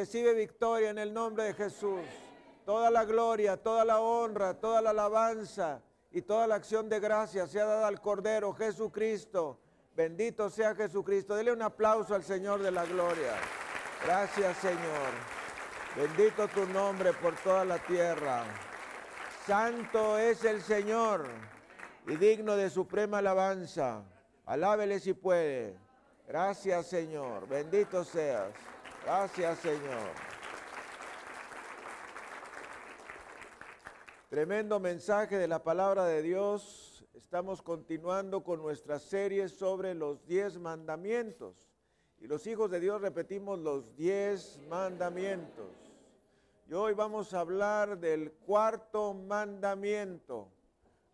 recibe victoria en el nombre de Jesús. Toda la gloria, toda la honra, toda la alabanza y toda la acción de gracia sea dada al Cordero Jesucristo. Bendito sea Jesucristo. Dele un aplauso al Señor de la gloria. Gracias Señor. Bendito tu nombre por toda la tierra. Santo es el Señor y digno de suprema alabanza. Alábele si puede. Gracias Señor. Bendito seas. Gracias Señor. Tremendo mensaje de la palabra de Dios. Estamos continuando con nuestra serie sobre los diez mandamientos. Y los hijos de Dios repetimos los diez mandamientos. Y hoy vamos a hablar del cuarto mandamiento.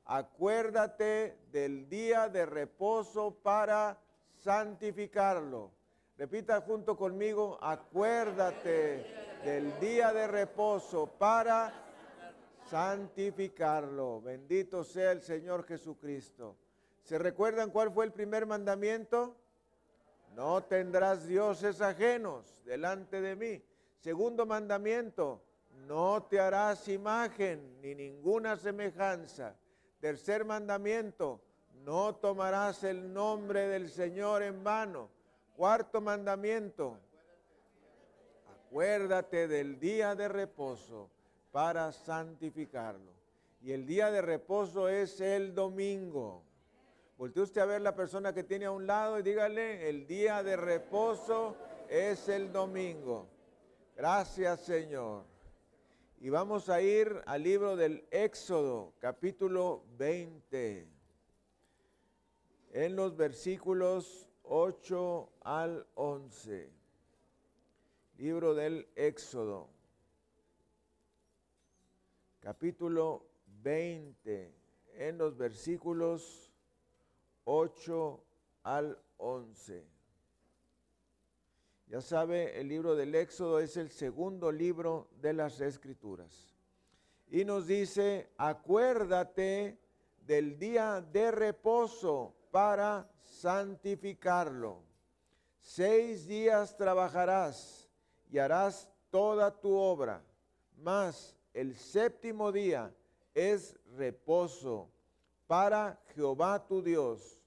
Acuérdate del día de reposo para santificarlo. Repita junto conmigo, acuérdate del día de reposo para santificarlo. Bendito sea el Señor Jesucristo. ¿Se recuerdan cuál fue el primer mandamiento? No tendrás dioses ajenos delante de mí. Segundo mandamiento, no te harás imagen ni ninguna semejanza. Tercer mandamiento, no tomarás el nombre del Señor en vano. Cuarto mandamiento, acuérdate del día de reposo para santificarlo. Y el día de reposo es el domingo. Voltee usted a ver la persona que tiene a un lado y dígale, el día de reposo es el domingo. Gracias Señor. Y vamos a ir al libro del Éxodo, capítulo 20, en los versículos 8 al 11. Libro del Éxodo, capítulo 20, en los versículos 8 al 11. Ya sabe, el libro del Éxodo es el segundo libro de las Escrituras. Y nos dice, acuérdate del día de reposo para santificarlo. Seis días trabajarás y harás toda tu obra, mas el séptimo día es reposo para Jehová tu Dios.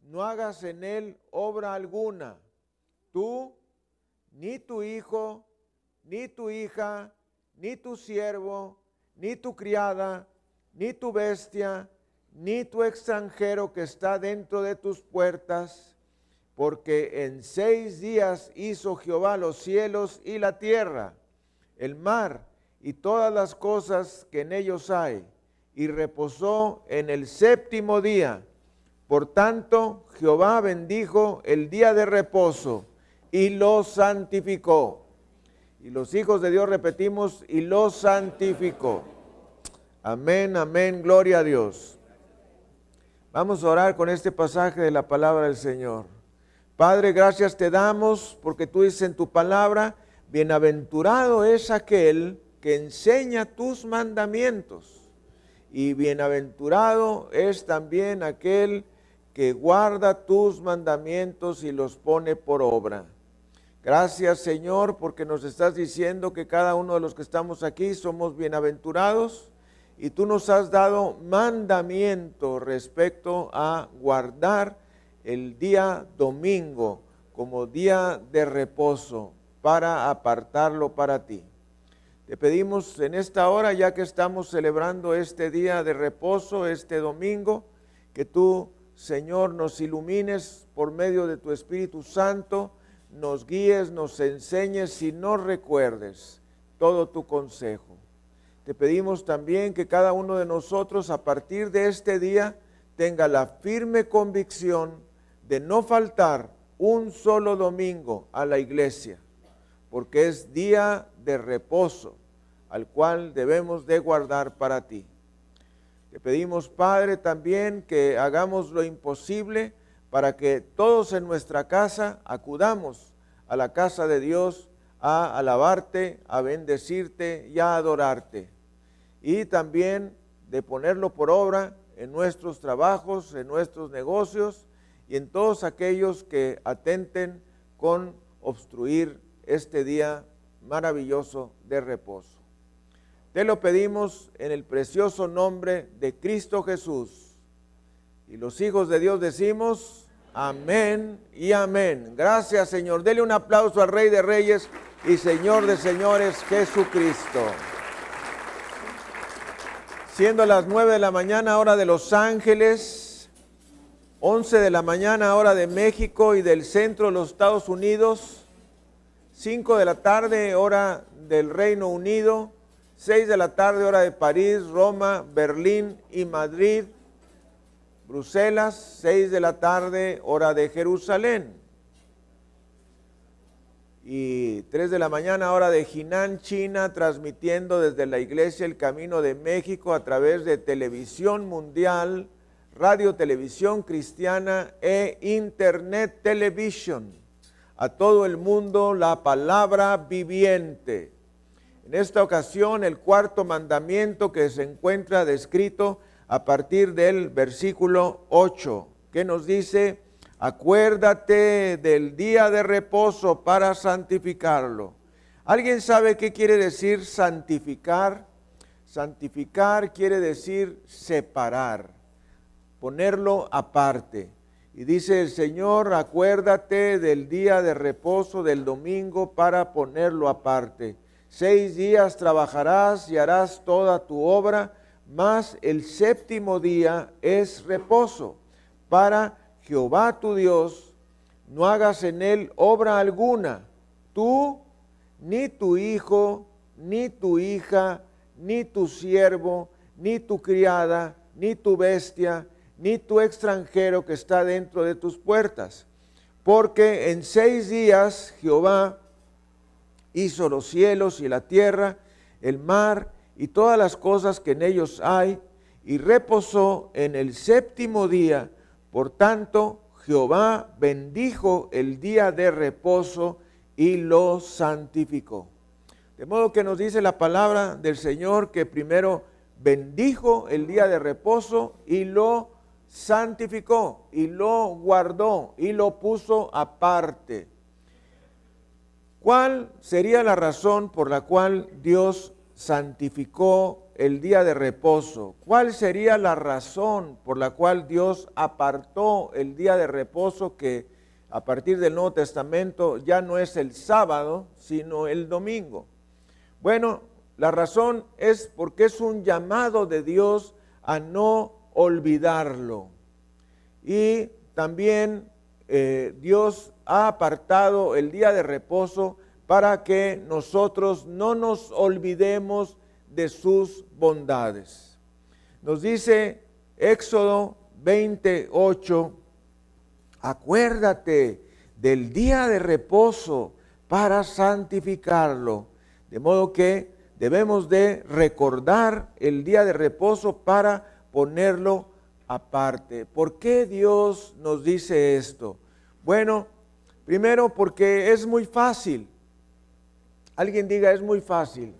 No hagas en él obra alguna, tú ni tu hijo, ni tu hija, ni tu siervo, ni tu criada, ni tu bestia, ni tu extranjero que está dentro de tus puertas, porque en seis días hizo Jehová los cielos y la tierra, el mar y todas las cosas que en ellos hay, y reposó en el séptimo día. Por tanto, Jehová bendijo el día de reposo y lo santificó. Y los hijos de Dios repetimos, y lo santificó. Amén, amén, gloria a Dios. Vamos a orar con este pasaje de la palabra del Señor. Padre, gracias te damos porque tú dices en tu palabra, bienaventurado es aquel que enseña tus mandamientos. Y bienaventurado es también aquel que guarda tus mandamientos y los pone por obra. Gracias Señor porque nos estás diciendo que cada uno de los que estamos aquí somos bienaventurados y tú nos has dado mandamiento respecto a guardar el día domingo como día de reposo para apartarlo para ti. Te pedimos en esta hora, ya que estamos celebrando este día de reposo, este domingo, que tú, Señor, nos ilumines por medio de tu Espíritu Santo nos guíes, nos enseñes y nos recuerdes todo tu consejo. Te pedimos también que cada uno de nosotros a partir de este día tenga la firme convicción de no faltar un solo domingo a la iglesia, porque es día de reposo al cual debemos de guardar para ti. Te pedimos, Padre, también que hagamos lo imposible para que todos en nuestra casa acudamos a la casa de Dios a alabarte, a bendecirte y a adorarte. Y también de ponerlo por obra en nuestros trabajos, en nuestros negocios y en todos aquellos que atenten con obstruir este día maravilloso de reposo. Te lo pedimos en el precioso nombre de Cristo Jesús. Y los hijos de Dios decimos, amén y amén. Gracias Señor. Dele un aplauso al Rey de Reyes y Señor de Señores Jesucristo. Siendo las nueve de la mañana hora de Los Ángeles, 11 de la mañana hora de México y del centro de los Estados Unidos, 5 de la tarde hora del Reino Unido, 6 de la tarde hora de París, Roma, Berlín y Madrid, Bruselas, 6 de la tarde hora de Jerusalén. Y 3 de la mañana hora de Jinan, China, transmitiendo desde la iglesia El Camino de México a través de televisión mundial, radio, televisión cristiana e internet televisión. A todo el mundo la palabra viviente en esta ocasión, el cuarto mandamiento que se encuentra descrito a partir del versículo 8, que nos dice, acuérdate del día de reposo para santificarlo. ¿Alguien sabe qué quiere decir santificar? Santificar quiere decir separar, ponerlo aparte. Y dice el Señor, acuérdate del día de reposo del domingo para ponerlo aparte. Seis días trabajarás y harás toda tu obra, mas el séptimo día es reposo para Jehová tu Dios. No hagas en él obra alguna, tú, ni tu hijo, ni tu hija, ni tu siervo, ni tu criada, ni tu bestia, ni tu extranjero que está dentro de tus puertas. Porque en seis días Jehová hizo los cielos y la tierra, el mar y todas las cosas que en ellos hay, y reposó en el séptimo día. Por tanto, Jehová bendijo el día de reposo y lo santificó. De modo que nos dice la palabra del Señor que primero bendijo el día de reposo y lo santificó y lo guardó y lo puso aparte. ¿Cuál sería la razón por la cual Dios santificó el día de reposo? ¿Cuál sería la razón por la cual Dios apartó el día de reposo que a partir del Nuevo Testamento ya no es el sábado, sino el domingo? Bueno, la razón es porque es un llamado de Dios a no olvidarlo. Y también eh, Dios ha apartado el día de reposo para que nosotros no nos olvidemos de sus bondades. Nos dice Éxodo 28, acuérdate del día de reposo para santificarlo. De modo que debemos de recordar el día de reposo para ponerlo aparte. ¿Por qué Dios nos dice esto? Bueno, primero porque es muy fácil. Alguien diga, es muy fácil.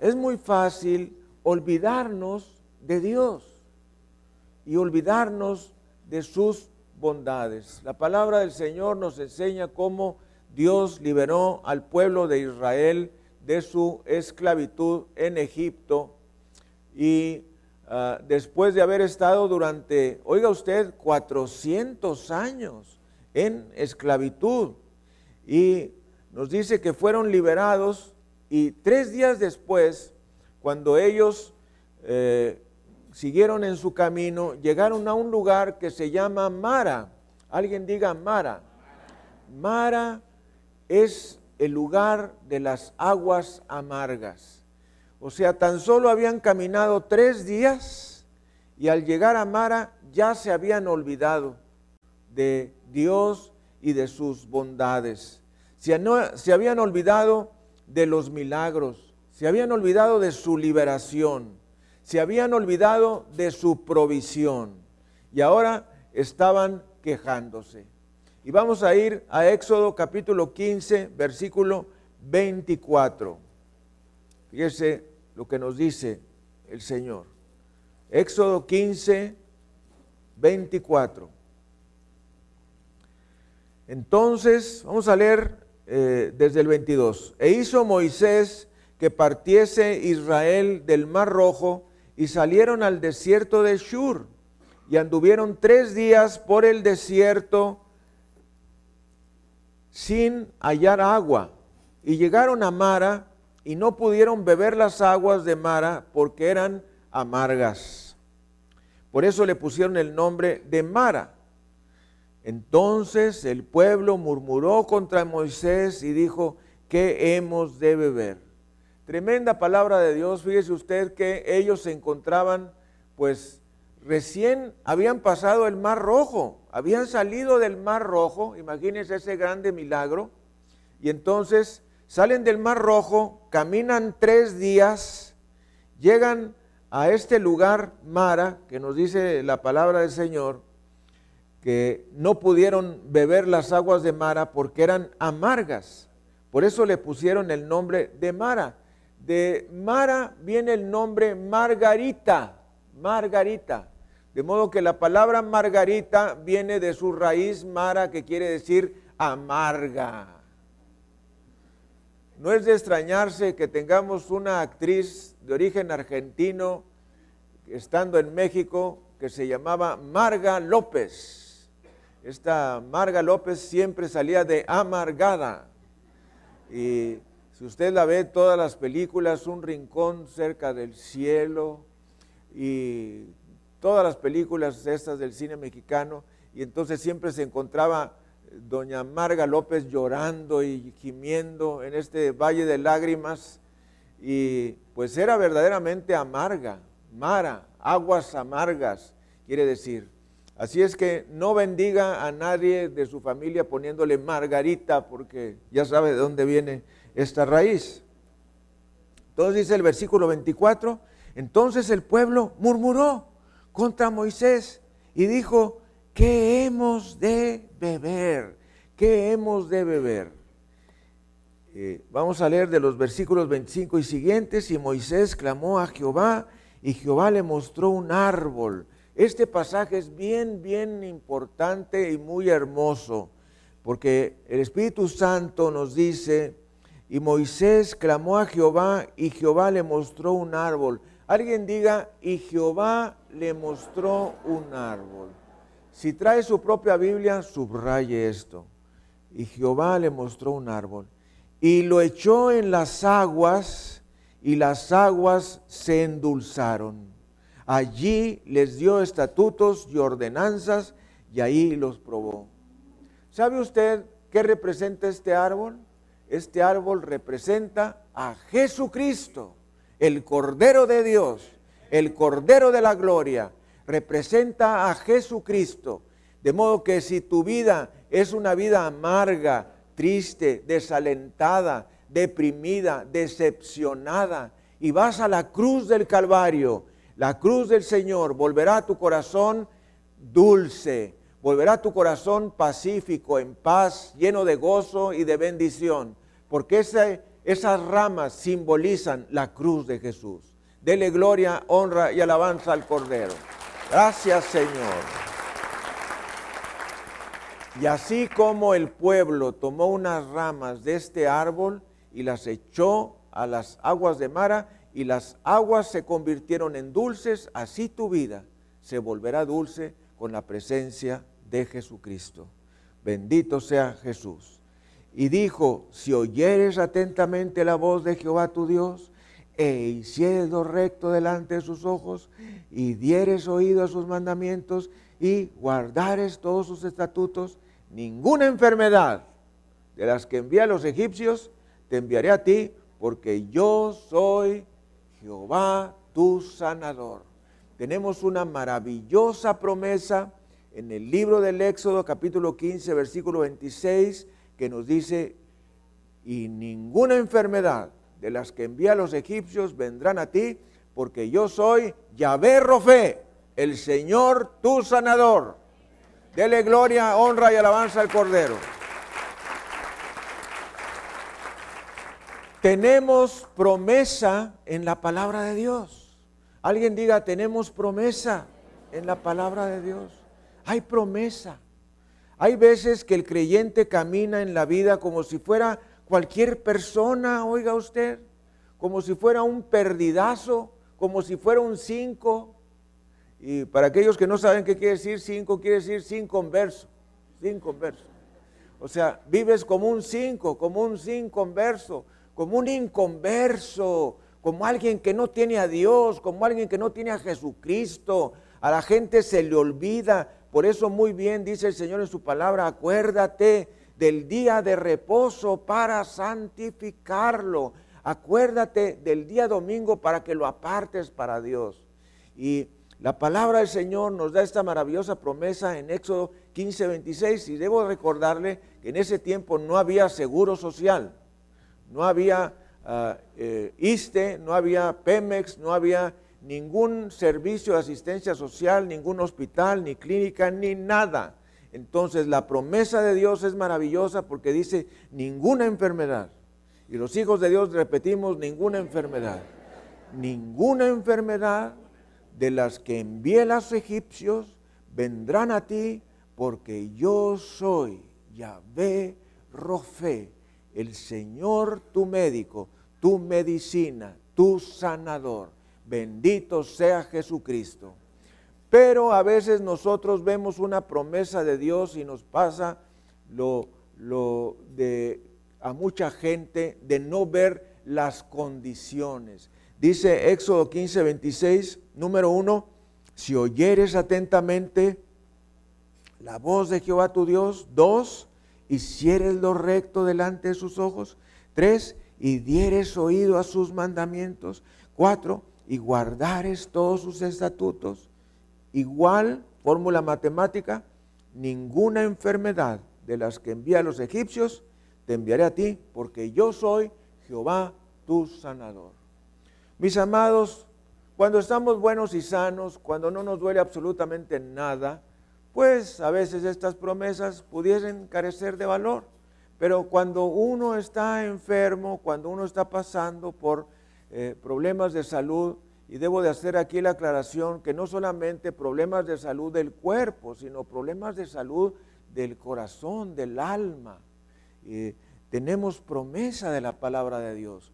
Es muy fácil olvidarnos de Dios y olvidarnos de sus bondades. La palabra del Señor nos enseña cómo Dios liberó al pueblo de Israel de su esclavitud en Egipto y Ah, después de haber estado durante, oiga usted, 400 años en esclavitud. Y nos dice que fueron liberados y tres días después, cuando ellos eh, siguieron en su camino, llegaron a un lugar que se llama Mara. Alguien diga Mara. Mara es el lugar de las aguas amargas. O sea, tan solo habían caminado tres días y al llegar a Mara ya se habían olvidado de Dios y de sus bondades. Se, se habían olvidado de los milagros, se habían olvidado de su liberación, se habían olvidado de su provisión y ahora estaban quejándose. Y vamos a ir a Éxodo capítulo 15, versículo 24. Fíjese lo que nos dice el Señor. Éxodo 15, 24. Entonces, vamos a leer eh, desde el 22. E hizo Moisés que partiese Israel del Mar Rojo y salieron al desierto de Shur y anduvieron tres días por el desierto sin hallar agua. Y llegaron a Mara y no pudieron beber las aguas de Mara porque eran amargas. Por eso le pusieron el nombre de Mara. Entonces el pueblo murmuró contra Moisés y dijo, ¿qué hemos de beber? Tremenda palabra de Dios. Fíjese usted que ellos se encontraban, pues recién habían pasado el Mar Rojo, habían salido del Mar Rojo, imagínense ese grande milagro, y entonces salen del Mar Rojo, caminan tres días, llegan a este lugar, Mara, que nos dice la palabra del Señor, que no pudieron beber las aguas de Mara porque eran amargas. Por eso le pusieron el nombre de Mara. De Mara viene el nombre Margarita, Margarita. De modo que la palabra Margarita viene de su raíz Mara, que quiere decir amarga. No es de extrañarse que tengamos una actriz de origen argentino, estando en México, que se llamaba Marga López. Esta Marga López siempre salía de amargada. Y si usted la ve, todas las películas, Un rincón cerca del cielo y todas las películas estas del cine mexicano, y entonces siempre se encontraba doña Marga López llorando y gimiendo en este valle de lágrimas, y pues era verdaderamente amarga, Mara, aguas amargas, quiere decir. Así es que no bendiga a nadie de su familia poniéndole Margarita, porque ya sabe de dónde viene esta raíz. Entonces dice el versículo 24, entonces el pueblo murmuró contra Moisés y dijo, ¿qué hemos de beber? ¿Qué hemos de beber? Eh, vamos a leer de los versículos 25 y siguientes, y Moisés clamó a Jehová y Jehová le mostró un árbol. Este pasaje es bien, bien importante y muy hermoso, porque el Espíritu Santo nos dice, y Moisés clamó a Jehová y Jehová le mostró un árbol. Alguien diga, y Jehová le mostró un árbol. Si trae su propia Biblia, subraye esto. Y Jehová le mostró un árbol. Y lo echó en las aguas, y las aguas se endulzaron. Allí les dio estatutos y ordenanzas, y ahí los probó. ¿Sabe usted qué representa este árbol? este árbol representa a Jesucristo, el Cordero de Dios, el Cordero de la Gloria, representa a Jesucristo. De modo que si tu vida es una vida amarga, triste, desalentada, deprimida, decepcionada, y vas a la cruz del Calvario, la cruz del Señor volverá a tu corazón dulce, volverá tu corazón pacífico, en paz, lleno de gozo y de bendición, porque esas ramas simbolizan la cruz de Jesús. Dele gloria, honra y alabanza al Cordero. Gracias Señor. Y así como el pueblo tomó unas ramas de este árbol y las echó a las aguas de Mara, y las aguas se convirtieron en dulces, así tu vida se volverá dulce con la presencia de Jesucristo. Bendito sea Jesús. Y dijo, si oyeres atentamente la voz de Jehová tu Dios, e hicieres lo recto delante de sus ojos, y dieres oído a sus mandamientos, y guardares todos sus estatutos, ninguna enfermedad de las que envía a los egipcios, te enviaré a ti, porque yo soy Jehová tu sanador. Tenemos una maravillosa promesa en el libro del Éxodo capítulo 15 versículo 26 que nos dice, y ninguna enfermedad de las que envía los egipcios vendrán a ti, porque yo soy Yahvé Rofe, el Señor tu sanador. Dele gloria, honra y alabanza al Cordero. Tenemos promesa en la palabra de Dios. Alguien diga, tenemos promesa en la palabra de Dios hay promesa. Hay veces que el creyente camina en la vida como si fuera cualquier persona, oiga usted, como si fuera un perdidazo, como si fuera un cinco. Y para aquellos que no saben qué quiere decir cinco, quiere decir sin converso, sin converso. O sea, vives como un cinco, como un sin converso, como un inconverso, como alguien que no tiene a Dios, como alguien que no tiene a Jesucristo. A la gente se le olvida. Por eso muy bien dice el Señor en su palabra, acuérdate del día de reposo para santificarlo. Acuérdate del día domingo para que lo apartes para Dios. Y la palabra del Señor nos da esta maravillosa promesa en Éxodo 15, 26. Y debo recordarle que en ese tiempo no había seguro social, no había uh, ISTE, no había Pemex, no había ningún servicio de asistencia social, ningún hospital, ni clínica, ni nada. Entonces la promesa de Dios es maravillosa porque dice ninguna enfermedad. Y los hijos de Dios repetimos ninguna enfermedad. Ninguna enfermedad de las que envié los egipcios vendrán a ti porque yo soy Yahvé Rofe, el Señor tu médico, tu medicina, tu sanador. Bendito sea Jesucristo. Pero a veces nosotros vemos una promesa de Dios y nos pasa lo, de a mucha gente de no ver las condiciones. Dice Éxodo 15, 26, número uno, si oyeres atentamente la voz de Jehová tu Dios, dos, hicieres lo recto delante de sus ojos, tres, y dieres oído a sus mandamientos, cuatro, y guardares todos sus estatutos, igual, fórmula matemática, ninguna enfermedad de las que envía a los egipcios, te enviaré a ti, porque yo soy Jehová tu sanador. Mis amados, cuando estamos buenos y sanos, cuando no nos duele absolutamente nada, pues a veces estas promesas pudiesen carecer de valor. Pero cuando uno está enfermo, cuando uno está pasando por eh, problemas de salud, y debo de hacer aquí la aclaración que no solamente problemas de salud del cuerpo, sino problemas de salud del corazón, del alma. tenemos promesa de la palabra de Dios.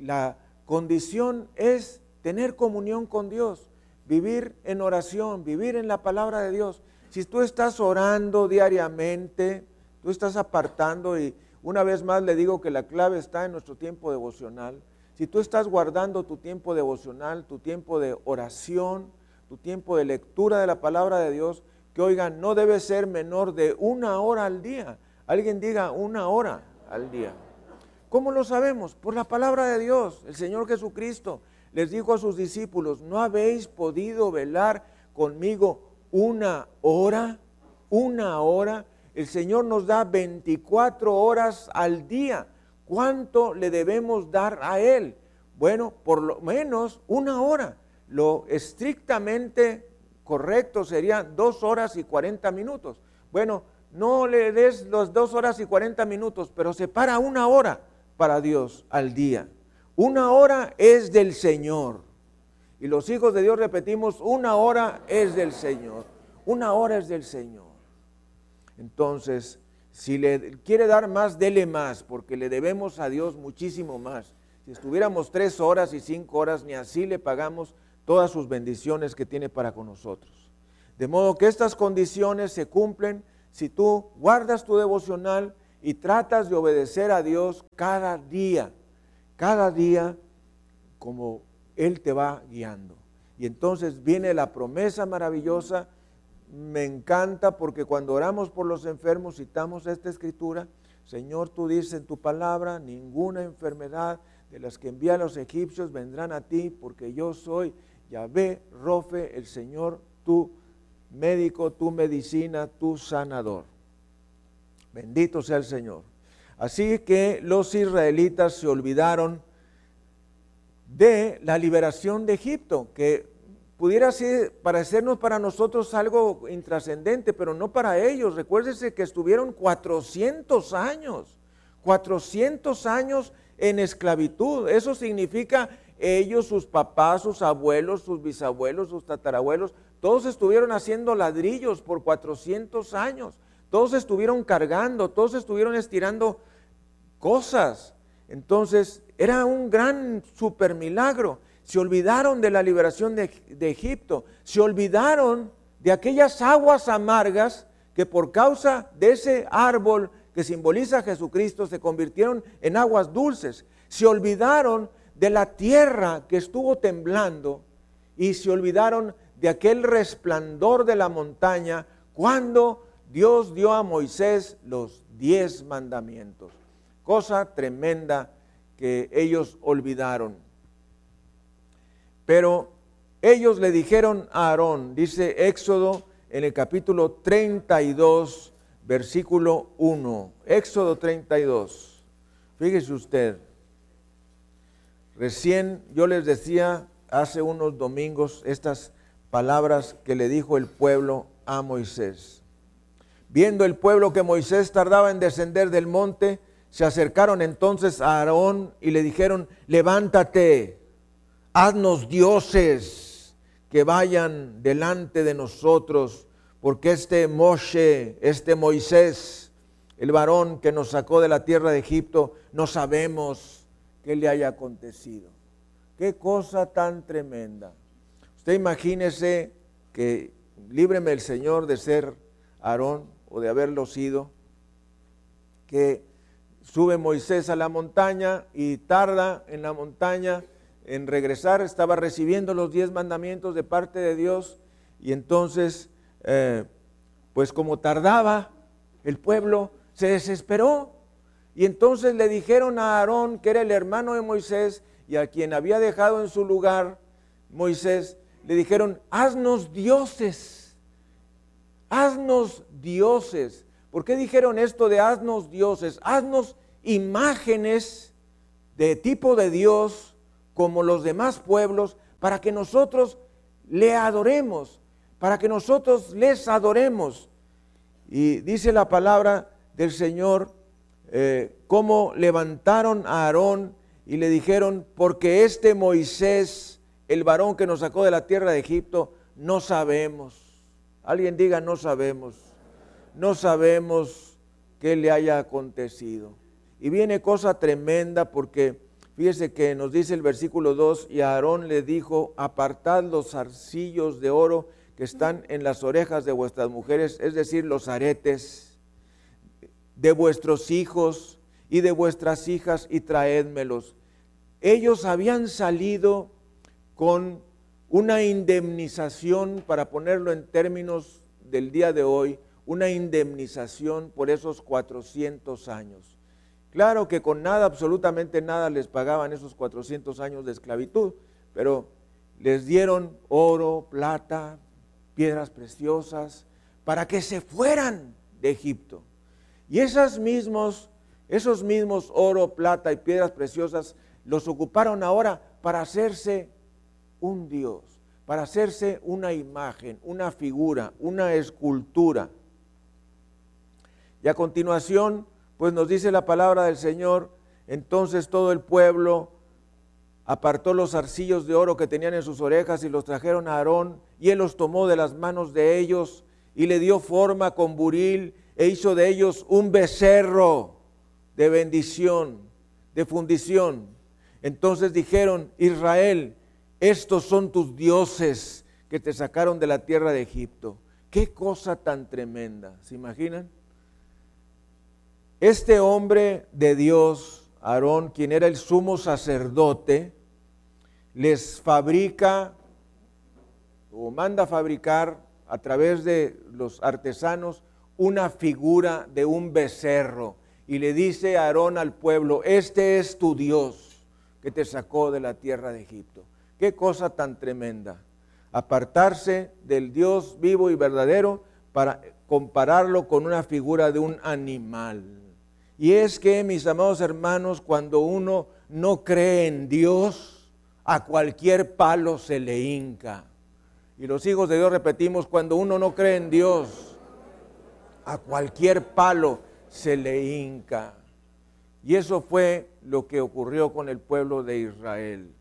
La condición es tener comunión con Dios, vivir en oración, vivir en la palabra de Dios. Si tú estás orando diariamente, tú estás apartando y una vez más le digo que la clave está en nuestro tiempo devocional si tú estás guardando tu tiempo devocional, tu tiempo de oración, tu tiempo de lectura de la palabra de Dios, que oigan, no debe ser menor de una hora al día. Alguien diga una hora al día. ¿Cómo lo sabemos? Por la palabra de Dios. El Señor Jesucristo les dijo a sus discípulos, ¿no habéis podido velar conmigo una hora? Una hora. El Señor nos da 24 horas al día. ¿Cuánto le debemos dar a Él? Bueno, por lo menos una hora. Lo estrictamente correcto sería dos horas y cuarenta minutos. Bueno, no le des las dos horas y cuarenta minutos, pero separa una hora para Dios al día. Una hora es del Señor. Y los hijos de Dios repetimos, una hora es del Señor. Una hora es del Señor. Entonces, si le quiere dar más, dele más, porque le debemos a Dios muchísimo más. Si estuviéramos tres horas y cinco horas, ni así le pagamos todas sus bendiciones que tiene para con nosotros. De modo que estas condiciones se cumplen si tú guardas tu devocional y tratas de obedecer a Dios cada día, cada día como Él te va guiando. Y entonces viene la promesa maravillosa me encanta porque cuando oramos por los enfermos citamos esta escritura, Señor, tú dices en tu palabra, ninguna enfermedad de las que envían los egipcios vendrán a ti, porque yo soy Yahvé, Rofe, el Señor, tu médico, tu medicina, tu sanador. Bendito sea el Señor. Así que los israelitas se olvidaron de la liberación de Egipto, que pudiera ser, parecernos para nosotros algo intrascendente, pero no para ellos. Recuérdese que estuvieron 400 años, 400 años en esclavitud. Eso significa ellos, sus papás, sus abuelos, sus bisabuelos, sus tatarabuelos, todos estuvieron haciendo ladrillos por 400 años. todos estuvieron cargando, todos estuvieron estirando cosas. Entonces era un gran super milagro. Se olvidaron de la liberación de, de Egipto, se olvidaron de aquellas aguas amargas que por causa de ese árbol que simboliza a Jesucristo se convirtieron en aguas dulces. Se olvidaron de la tierra que estuvo temblando y se olvidaron de aquel resplandor de la montaña cuando Dios dio a Moisés los diez mandamientos. Cosa tremenda que ellos olvidaron. Pero ellos le dijeron a Aarón, dice Éxodo en el capítulo 32, versículo 1. Éxodo 32. Fíjese usted, recién yo les decía hace unos domingos estas palabras que le dijo el pueblo a Moisés. Viendo el pueblo que Moisés tardaba en descender del monte, se acercaron entonces a Aarón y le dijeron, levántate, haznos dioses que vayan delante de nosotros, porque este Moshe, este Moisés, el varón que nos sacó de la tierra de Egipto, no sabemos qué le haya acontecido. Qué cosa tan tremenda. Usted imagínese que líbreme el Señor de ser Aarón o de haberlo sido, que sube Moisés a la montaña y tarda en la montaña en regresar, estaba recibiendo los diez mandamientos de parte de Dios y entonces, eh, pues como tardaba, el pueblo se desesperó y entonces le dijeron a Aarón, que era el hermano de Moisés y a quien había dejado en su lugar Moisés, le dijeron, haznos dioses, haznos dioses. ¿Por qué dijeron esto de haznos dioses? Haznos imágenes de tipo de Dios como los demás pueblos para que nosotros le adoremos, para que nosotros les adoremos. Y dice la palabra del Señor, eh, cómo levantaron a Aarón y le dijeron, porque este Moisés, el varón que nos sacó de la tierra de Egipto, no sabemos. Alguien diga, no sabemos. No sabemos qué le haya acontecido. Y viene cosa tremenda porque fíjese que nos dice el versículo 2, y Aarón le dijo, apartad los arcillos de oro que están en las orejas de vuestras mujeres, es decir, los aretes de vuestros hijos y de vuestras hijas y traédmelos. Ellos habían salido con una indemnización, para ponerlo en términos del día de hoy, una indemnización por esos 400 años. Claro que con nada, absolutamente nada les pagaban esos 400 años de esclavitud, pero les dieron oro, plata, piedras preciosas, para que se fueran de Egipto. Y mismos, esos mismos oro, plata y piedras preciosas los ocuparon ahora para hacerse un Dios, para hacerse una imagen, una figura, una escultura. Y a continuación, pues nos dice la palabra del Señor, entonces todo el pueblo apartó los arcillos de oro que tenían en sus orejas y los trajeron a Aarón, y él los tomó de las manos de ellos y le dio forma con buril e hizo de ellos un becerro de bendición, de fundición. Entonces dijeron, Israel, estos son tus dioses que te sacaron de la tierra de Egipto. Qué cosa tan tremenda, ¿se imaginan? Este hombre de Dios, Aarón, quien era el sumo sacerdote, les fabrica o manda fabricar a través de los artesanos una figura de un becerro y le dice a Aarón al pueblo, este es tu Dios que te sacó de la tierra de Egipto. Qué cosa tan tremenda. Apartarse del Dios vivo y verdadero para compararlo con una figura de un animal. Y es que, mis amados hermanos, cuando uno no cree en Dios, a cualquier palo se le hinca. Y los hijos de Dios repetimos, cuando uno no cree en Dios, a cualquier palo se le hinca. Y eso fue lo que ocurrió con el pueblo de Israel.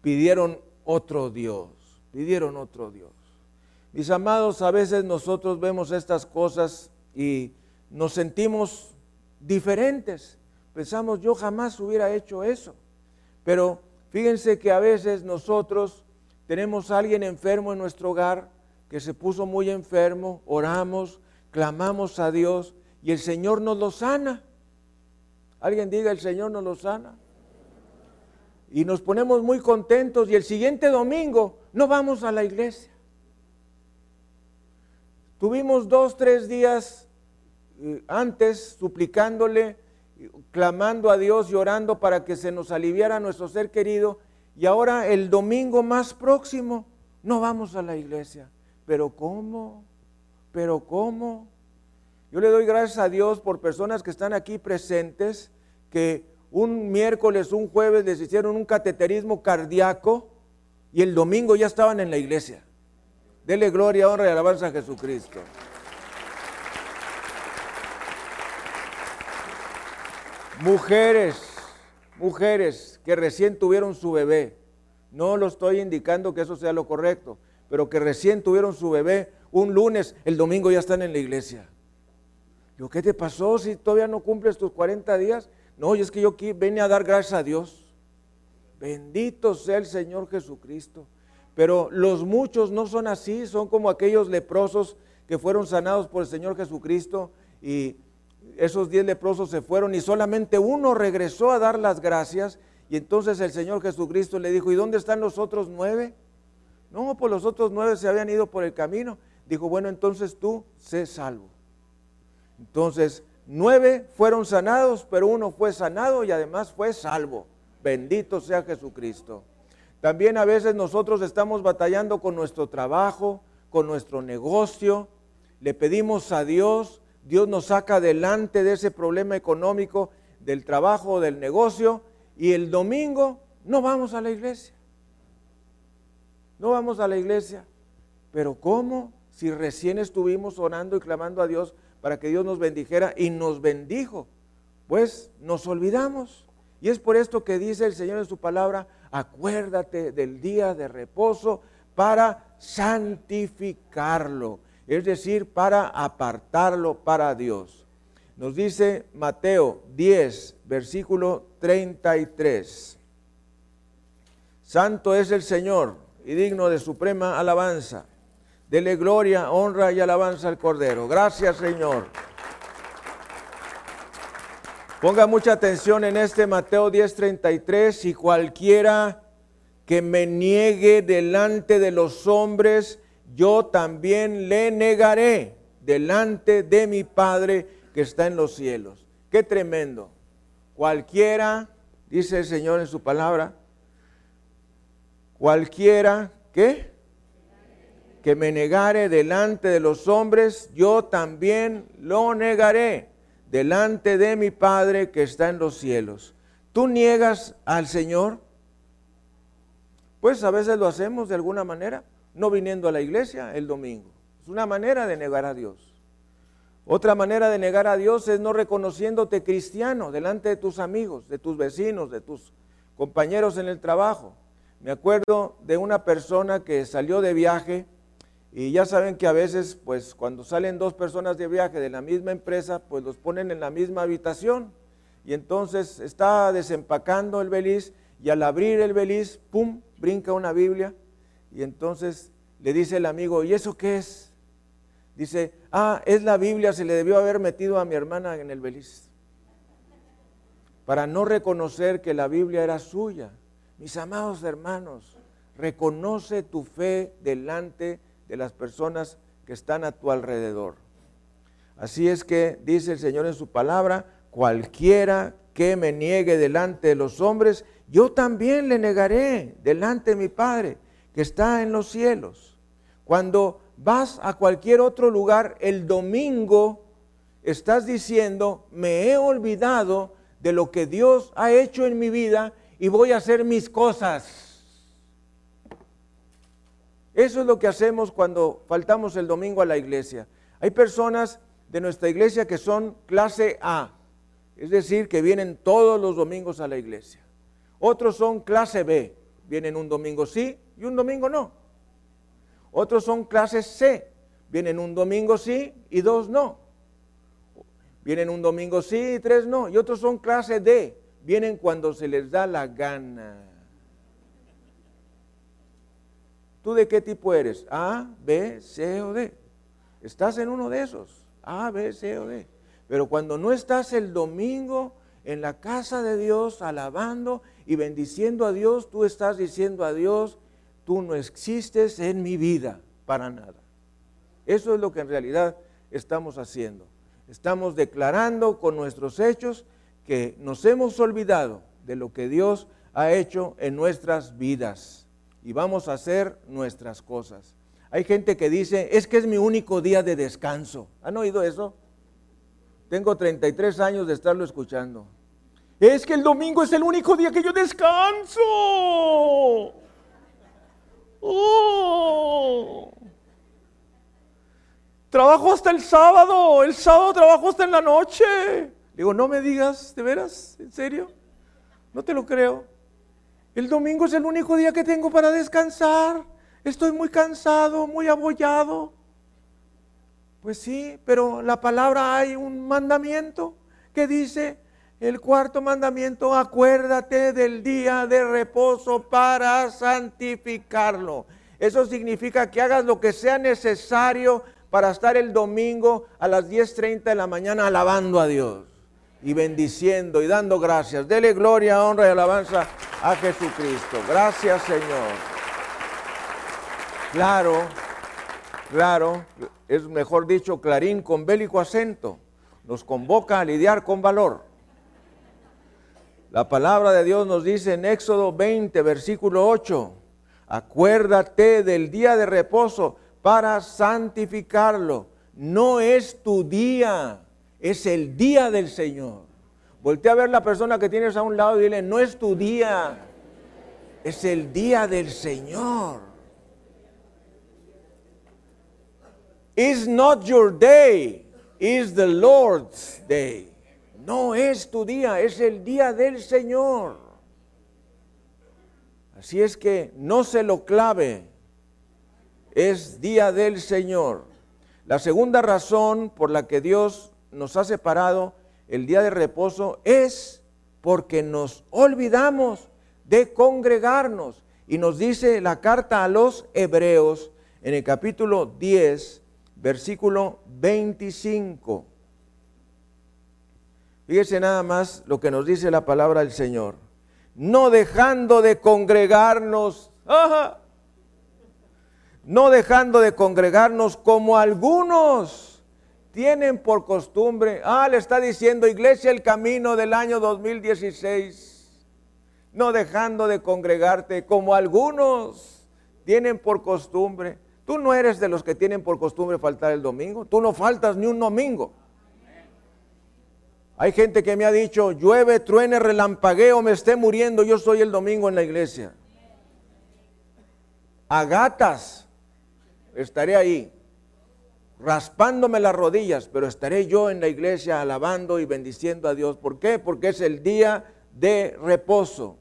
Pidieron otro Dios, pidieron otro Dios. Mis amados, a veces nosotros vemos estas cosas y nos sentimos diferentes. Pensamos, yo jamás hubiera hecho eso. Pero fíjense que a veces nosotros tenemos a alguien enfermo en nuestro hogar que se puso muy enfermo, oramos, clamamos a Dios y el Señor nos lo sana. Alguien diga, el Señor nos lo sana. Y nos ponemos muy contentos y el siguiente domingo no vamos a la iglesia. Tuvimos dos, tres días antes suplicándole, clamando a Dios y orando para que se nos aliviara nuestro ser querido. Y ahora el domingo más próximo no vamos a la iglesia. Pero ¿cómo? ¿Pero cómo? Yo le doy gracias a Dios por personas que están aquí presentes, que un miércoles, un jueves les hicieron un cateterismo cardíaco y el domingo ya estaban en la iglesia. Dele gloria, honra y alabanza a Jesucristo. Mujeres, mujeres que recién tuvieron su bebé, no lo estoy indicando que eso sea lo correcto, pero que recién tuvieron su bebé un lunes, el domingo ya están en la iglesia. Yo, ¿qué te pasó si todavía no cumples tus 40 días? No, y es que yo aquí vine a dar gracias a Dios. Bendito sea el Señor Jesucristo. Pero los muchos no son así, son como aquellos leprosos que fueron sanados por el Señor Jesucristo y esos diez leprosos se fueron y solamente uno regresó a dar las gracias y entonces el Señor Jesucristo le dijo, ¿y dónde están los otros nueve? No, pues los otros nueve se habían ido por el camino. Dijo, bueno, entonces tú sé salvo. Entonces, nueve fueron sanados, pero uno fue sanado y además fue salvo. Bendito sea Jesucristo. También a veces nosotros estamos batallando con nuestro trabajo, con nuestro negocio. Le pedimos a Dios, Dios nos saca adelante de ese problema económico, del trabajo, del negocio, y el domingo no vamos a la iglesia. No vamos a la iglesia. Pero ¿cómo? Si recién estuvimos orando y clamando a Dios para que Dios nos bendijera y nos bendijo, pues nos olvidamos. Y es por esto que dice el Señor en su palabra, acuérdate del día de reposo para santificarlo, es decir, para apartarlo para Dios. Nos dice Mateo 10, versículo 33. Santo es el Señor y digno de suprema alabanza. Dele gloria, honra y alabanza al Cordero. Gracias, Señor. Ponga mucha atención en este Mateo 10:33, y cualquiera que me niegue delante de los hombres, yo también le negaré delante de mi Padre que está en los cielos. Qué tremendo. Cualquiera, dice el Señor en su palabra, cualquiera que que me negare delante de los hombres, yo también lo negaré delante de mi Padre que está en los cielos. ¿Tú niegas al Señor? Pues a veces lo hacemos de alguna manera, no viniendo a la iglesia el domingo. Es una manera de negar a Dios. Otra manera de negar a Dios es no reconociéndote cristiano delante de tus amigos, de tus vecinos, de tus compañeros en el trabajo. Me acuerdo de una persona que salió de viaje y ya saben que a veces, pues cuando salen dos personas de viaje de la misma empresa, pues los ponen en la misma habitación. Y entonces está desempacando el beliz y al abrir el beliz, ¡pum!, brinca una Biblia. Y entonces le dice el amigo, ¿y eso qué es? Dice, ah, es la Biblia, se le debió haber metido a mi hermana en el beliz. Para no reconocer que la Biblia era suya. Mis amados hermanos, reconoce tu fe delante de de las personas que están a tu alrededor. Así es que dice el Señor en su palabra, cualquiera que me niegue delante de los hombres, yo también le negaré delante de mi Padre que está en los cielos. Cuando vas a cualquier otro lugar el domingo, estás diciendo, me he olvidado de lo que Dios ha hecho en mi vida y voy a hacer mis cosas. Eso es lo que hacemos cuando faltamos el domingo a la iglesia. Hay personas de nuestra iglesia que son clase A, es decir, que vienen todos los domingos a la iglesia. Otros son clase B, vienen un domingo sí y un domingo no. Otros son clase C, vienen un domingo sí y dos no. Vienen un domingo sí, tres no. Y otros son clase D. Vienen cuando se les da la gana. ¿Tú de qué tipo eres? A, B, C o D. Estás en uno de esos. A, B, C o D. Pero cuando no estás el domingo en la casa de Dios alabando y bendiciendo a Dios, tú estás diciendo a Dios, tú no existes en mi vida para nada. Eso es lo que en realidad estamos haciendo. Estamos declarando con nuestros hechos que nos hemos olvidado de lo que Dios ha hecho en nuestras vidas y vamos a hacer nuestras cosas. Hay gente que dice, es que es mi único día de descanso. ¿Han oído eso? Tengo 33 años de estarlo escuchando. Es que el domingo es el único día que yo descanso. Oh. Trabajo hasta el sábado. El sábado trabajo hasta en la noche. Digo, no me digas, ¿de veras? ¿En serio? No te lo creo. El domingo es el único día que tengo para descansar. Estoy muy cansado, muy abollado. Pues sí, pero la palabra hay un mandamiento que dice, el cuarto mandamiento, acuérdate del día de reposo para santificarlo. Eso significa que hagas lo que sea necesario para estar el domingo a las 10.30 de la mañana alabando a Dios y bendiciendo y dando gracias. Dele gloria, honra y alabanza a Jesucristo. Gracias Señor. Claro, claro, es mejor dicho, clarín con bélico acento, nos convoca a lidiar con valor. La palabra de Dios nos dice en Éxodo 20, versículo 8, acuérdate del día de reposo para santificarlo. No es tu día, es el día del Señor. Voltea a ver la persona que tienes a un lado y dile, no es tu día, es el día del Señor. Is not your day, is the Lord's day. No es tu día, es el día del Señor. Así es que no se lo clave, es día del Señor. La segunda razón por la que Dios nos ha separado el día de reposo es porque nos olvidamos de congregarnos. Y nos dice la carta a los hebreos en el capítulo 10, versículo 25. Fíjese nada más lo que nos dice la palabra del Señor. No dejando de congregarnos, no dejando de congregarnos como algunos tienen por costumbre. Ah, le está diciendo Iglesia el camino del año 2016. No dejando de congregarte como algunos tienen por costumbre. Tú no eres de los que tienen por costumbre faltar el domingo. Tú no faltas ni un domingo. Hay gente que me ha dicho, llueve, truene, relampagueo, me esté muriendo, yo soy el domingo en la iglesia. A gatas estaré ahí, raspándome las rodillas, pero estaré yo en la iglesia alabando y bendiciendo a Dios. ¿Por qué? Porque es el día de reposo.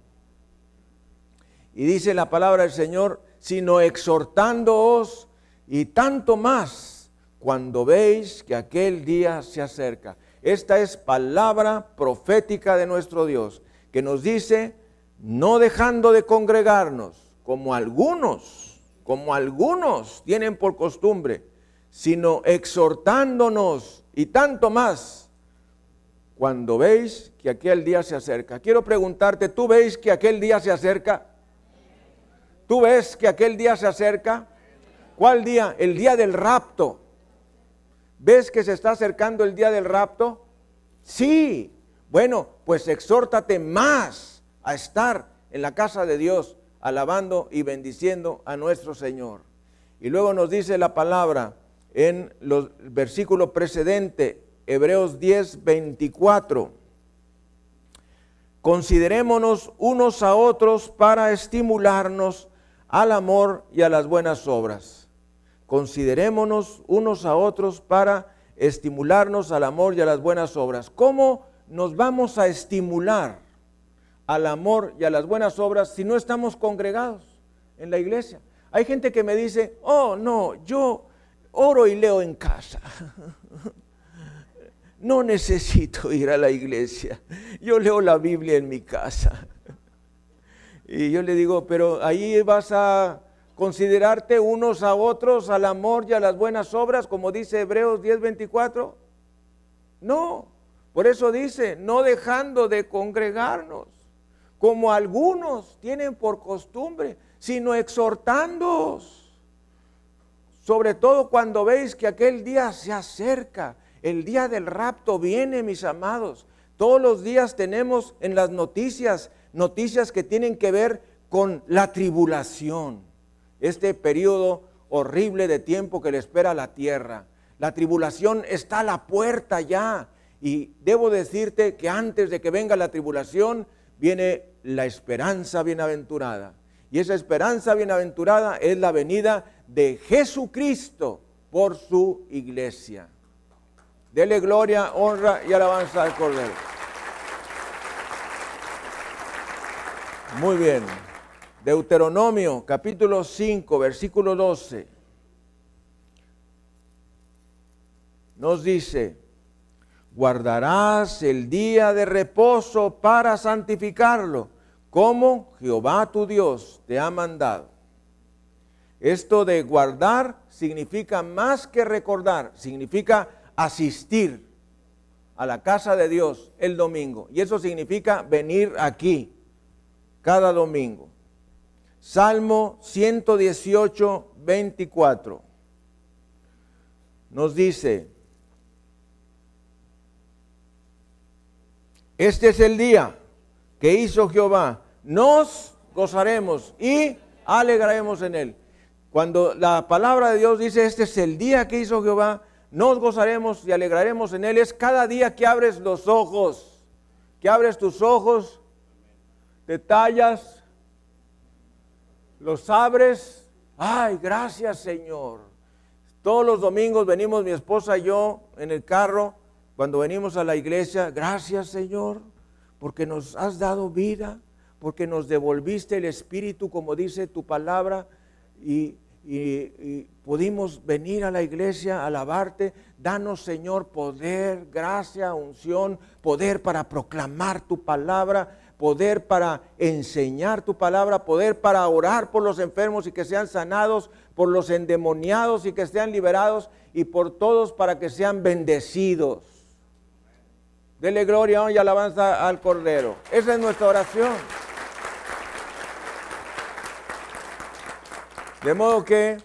Y dice la palabra del Señor, sino exhortándoos y tanto más cuando veis que aquel día se acerca. Esta es palabra profética de nuestro Dios, que nos dice, no dejando de congregarnos, como algunos, como algunos tienen por costumbre, sino exhortándonos y tanto más cuando veis que aquel día se acerca. Quiero preguntarte, ¿tú veis que aquel día se acerca? ¿Tú ves que aquel día se acerca? ¿Cuál día? El día del rapto. ¿Ves que se está acercando el día del rapto? Sí. Bueno, pues exhórtate más a estar en la casa de Dios, alabando y bendiciendo a nuestro Señor. Y luego nos dice la palabra en los versículos precedentes, Hebreos 10, 24. Considerémonos unos a otros para estimularnos al amor y a las buenas obras. Considerémonos unos a otros para estimularnos al amor y a las buenas obras. ¿Cómo nos vamos a estimular al amor y a las buenas obras si no estamos congregados en la iglesia? Hay gente que me dice, oh no, yo oro y leo en casa. no necesito ir a la iglesia. Yo leo la Biblia en mi casa. Y yo le digo, pero ahí vas a considerarte unos a otros al amor y a las buenas obras, como dice Hebreos 10:24. No, por eso dice, no dejando de congregarnos, como algunos tienen por costumbre, sino exhortándoos. Sobre todo cuando veis que aquel día se acerca, el día del rapto viene, mis amados. Todos los días tenemos en las noticias noticias que tienen que ver con la tribulación, este periodo horrible de tiempo que le espera a la tierra. La tribulación está a la puerta ya. Y debo decirte que antes de que venga la tribulación, viene la esperanza bienaventurada. Y esa esperanza bienaventurada es la venida de Jesucristo por su iglesia. Dele gloria, honra y alabanza al Cordero. Muy bien. Deuteronomio capítulo 5, versículo 12. Nos dice, guardarás el día de reposo para santificarlo, como Jehová tu Dios te ha mandado. Esto de guardar significa más que recordar, significa asistir a la casa de Dios el domingo. Y eso significa venir aquí cada domingo. Salmo 118, 24. Nos dice, este es el día que hizo Jehová, nos gozaremos y alegraremos en él. Cuando la palabra de Dios dice, este es el día que hizo Jehová, nos gozaremos y alegraremos en él, es cada día que abres los ojos, que abres tus ojos te tallas, los abres. Ay, gracias Señor. Todos los domingos venimos mi esposa y yo en el carro, cuando venimos a la iglesia, gracias Señor, porque nos has dado vida, porque nos devolviste el Espíritu, como dice tu palabra, y, pudimos venir a la iglesia alabarte. Danos, Señor, poder, gracia, unción, poder para proclamar tu palabra poder para enseñar tu palabra, poder para orar por los enfermos y que sean sanados, por los endemoniados y que sean liberados y por todos para que sean bendecidos. Dele gloria y alabanza al Cordero. Esa es nuestra oración. De modo que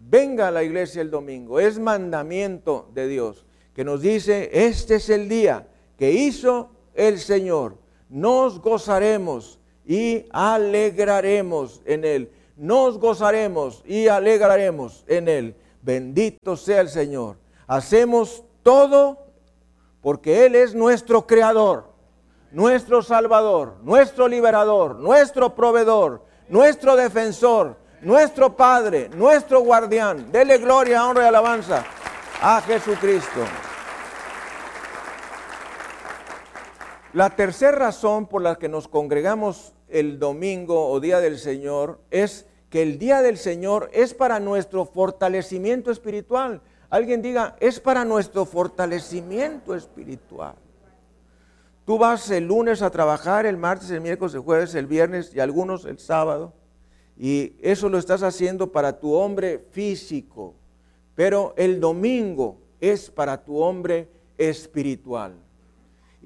venga a la iglesia el domingo. Es mandamiento de Dios que nos dice, este es el día que hizo el Señor nos gozaremos y alegraremos en él. Nos gozaremos y alegraremos en él. Bendito sea el Señor. Hacemos todo porque Él es nuestro creador, nuestro salvador, nuestro liberador, nuestro proveedor, nuestro defensor, nuestro Padre, nuestro guardián. Dele gloria, honra y alabanza a Jesucristo. La tercera razón por la que nos congregamos el domingo o día del Señor es que el día del Señor es para nuestro fortalecimiento espiritual. Alguien diga, es para nuestro fortalecimiento espiritual. Tú vas el lunes a trabajar, el martes, el miércoles, el jueves, el viernes y algunos el sábado. Y eso lo estás haciendo para tu hombre físico. Pero el domingo es para tu hombre espiritual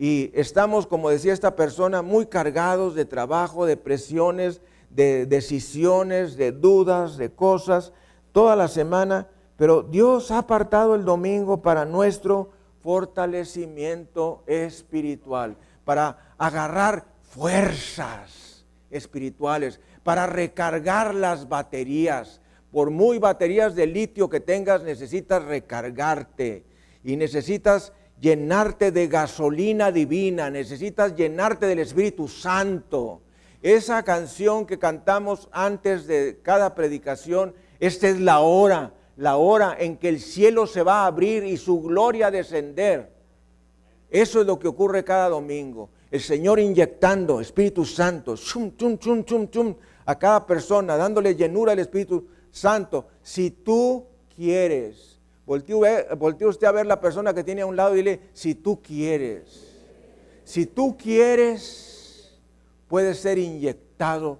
y estamos, como decía esta persona, muy cargados de trabajo, de presiones, de decisiones, de dudas, de cosas, toda la semana, pero Dios ha apartado el domingo para nuestro fortalecimiento espiritual, para agarrar fuerzas espirituales, para recargar las baterías. Por muy baterías de litio que tengas, necesitas recargarte y necesitas llenarte de gasolina divina, necesitas llenarte del Espíritu Santo. Esa canción que cantamos antes de cada predicación, esta es la hora, la hora en que el cielo se va a abrir y su gloria descender. Eso es lo que ocurre cada domingo. El Señor inyectando Espíritu Santo, chum, chum, chum, chum, chum, a cada persona, dándole llenura al Espíritu Santo. Si tú quieres voltee, usted a ver la persona que tiene a un lado y dile, si tú quieres, si tú quieres, puedes ser inyectado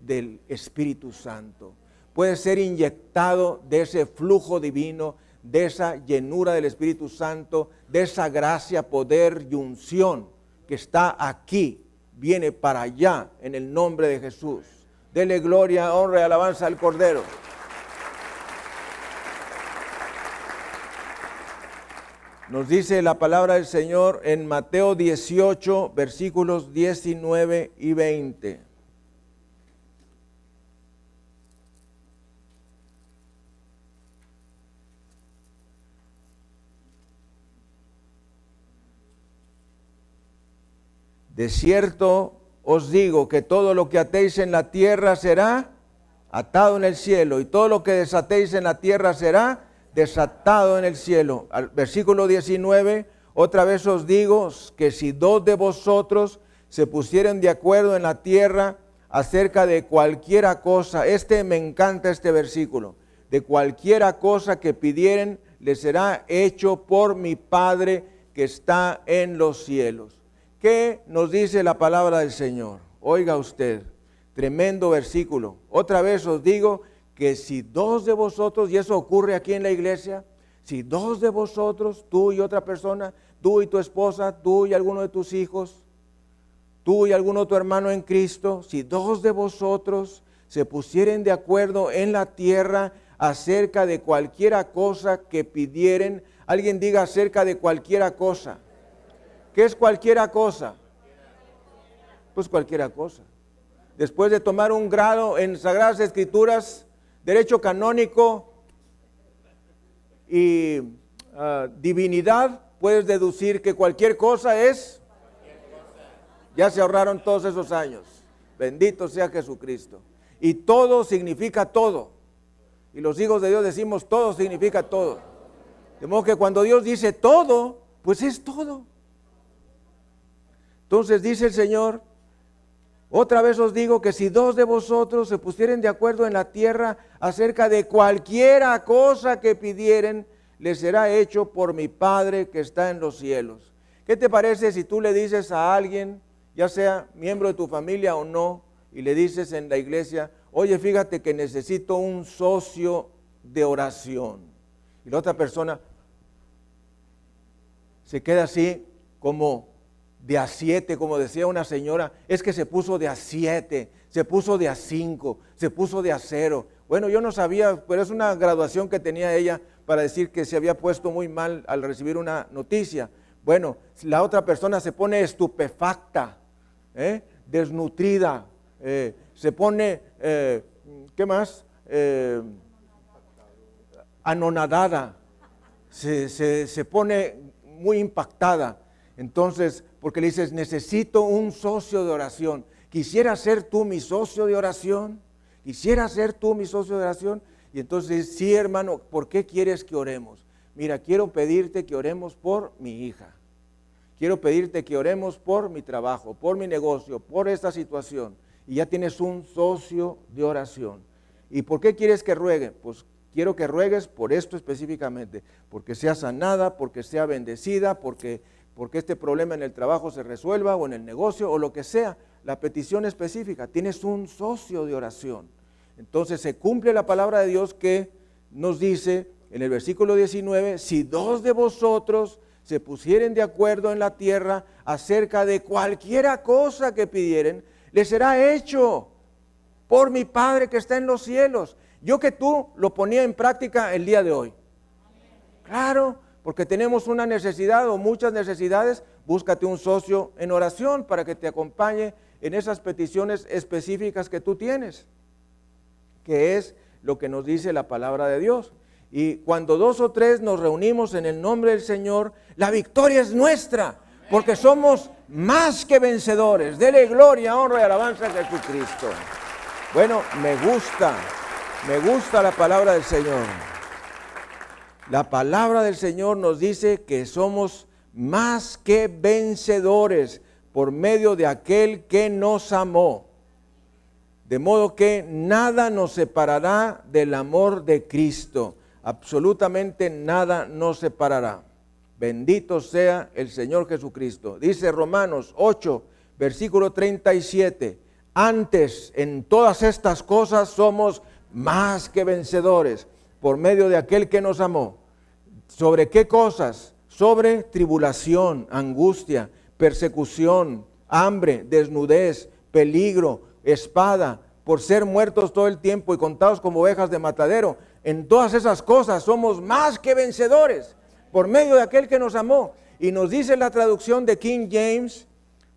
del Espíritu Santo. Puedes ser inyectado de ese flujo divino, de esa llenura del Espíritu Santo, de esa gracia, poder y unción que está aquí, viene para allá en el nombre de Jesús. Dele gloria, honra y alabanza al Cordero. Nos dice la palabra del Señor en Mateo 18, versículos 19 y 20. De cierto os digo que todo lo que atéis en la tierra será atado en el cielo y todo lo que desatéis en la tierra será desatado en el cielo. Al versículo 19, otra vez os digo que si dos de vosotros se pusieren de acuerdo en la tierra acerca de cualquiera cosa, este me encanta este versículo, de cualquiera cosa que pidieren, le será hecho por mi Padre que está en los cielos. ¿Qué nos dice la palabra del Señor? Oiga usted, tremendo versículo. Otra vez os digo que si dos de vosotros, y eso ocurre aquí en la iglesia, si dos de vosotros, tú y otra persona, tú y tu esposa, tú y alguno de tus hijos, tú y algún otro hermano en Cristo, si dos de vosotros se pusieren de acuerdo en la tierra acerca de cualquiera cosa que pidieren, alguien diga acerca de cualquiera cosa. ¿Qué es cualquiera cosa? Pues cualquiera cosa. Después de tomar un grado en Sagradas Escrituras, derecho canónico y ah, divinidad, puedes deducir que cualquier cosa es, ya se ahorraron todos esos años. Bendito sea Jesucristo. Y todo significa todo. Y los hijos de Dios decimos todo significa todo. De modo que cuando Dios dice todo, pues es todo. Entonces dice el Señor, otra vez os digo que si dos de vosotros se pusieren de acuerdo en la tierra acerca de cualquiera cosa que pidieren, les será hecho por mi Padre que está en los cielos. ¿Qué te parece si tú le dices a alguien, ya sea miembro de tu familia o no, y le dices en la iglesia, oye, fíjate que necesito un socio de oración? Y la otra persona se queda así como de a siete, como decía una señora, es que se puso de a siete, se puso de a cinco, se puso de a cero. Bueno, yo no sabía, pero es una graduación que tenía ella para decir que se había puesto muy mal al recibir una noticia. Bueno, la otra persona se pone estupefacta, ¿eh? desnutrida, eh, se pone, eh, ¿qué más? anonadada, se, se pone muy impactada. Entonces, porque le dices, necesito un socio de oración. Quisiera ser tú mi socio de oración. Quisiera ser tú mi socio de oración. Y entonces, sí, hermano, ¿por qué quieres que oremos? Mira, quiero pedirte que oremos por mi hija. Quiero pedirte que oremos por mi trabajo, por mi negocio, por esta situación. Y ya tienes un socio de oración. ¿Y por qué quieres que ruegue? Pues quiero que ruegues por esto específicamente, porque sea sanada, porque sea bendecida, porque porque este problema en el trabajo se resuelva o en el negocio o lo que sea, la petición específica. Tienes un socio de oración. Entonces se cumple la palabra de Dios que nos dice en el versículo 19, si dos de vosotros se pusieren de acuerdo en la tierra acerca de cualquiera cosa que pidieren, les será hecho por mi Padre que está en los cielos. Yo que tú lo ponía en práctica el día de hoy. Claro, porque tenemos una necesidad o muchas necesidades, búscate un socio en oración para que te acompañe en esas peticiones específicas que tú tienes, que es lo que nos dice la palabra de Dios. Y cuando dos o tres nos reunimos en el nombre del Señor, la victoria es nuestra, porque somos más que vencedores. Dele gloria, honra y alabanza a Jesucristo. Bueno, me gusta, me gusta la palabra del Señor. La palabra del Señor nos dice que somos más que vencedores por medio de aquel que nos amó. De modo que nada nos separará del amor de Cristo. absolutamente nada nos separará. Bendito sea el Señor Jesucristo. Dice Romanos 8, versículo 37. Antes en todas estas cosas somos más que vencedores por medio de aquel que nos amó. ¿Sobre qué cosas? Sobre tribulación, angustia, persecución, hambre, desnudez, peligro, espada, por ser muertos todo el tiempo y contados como ovejas de matadero. En todas esas cosas somos más que vencedores por medio de aquel que nos amó. Y nos dice la traducción de King James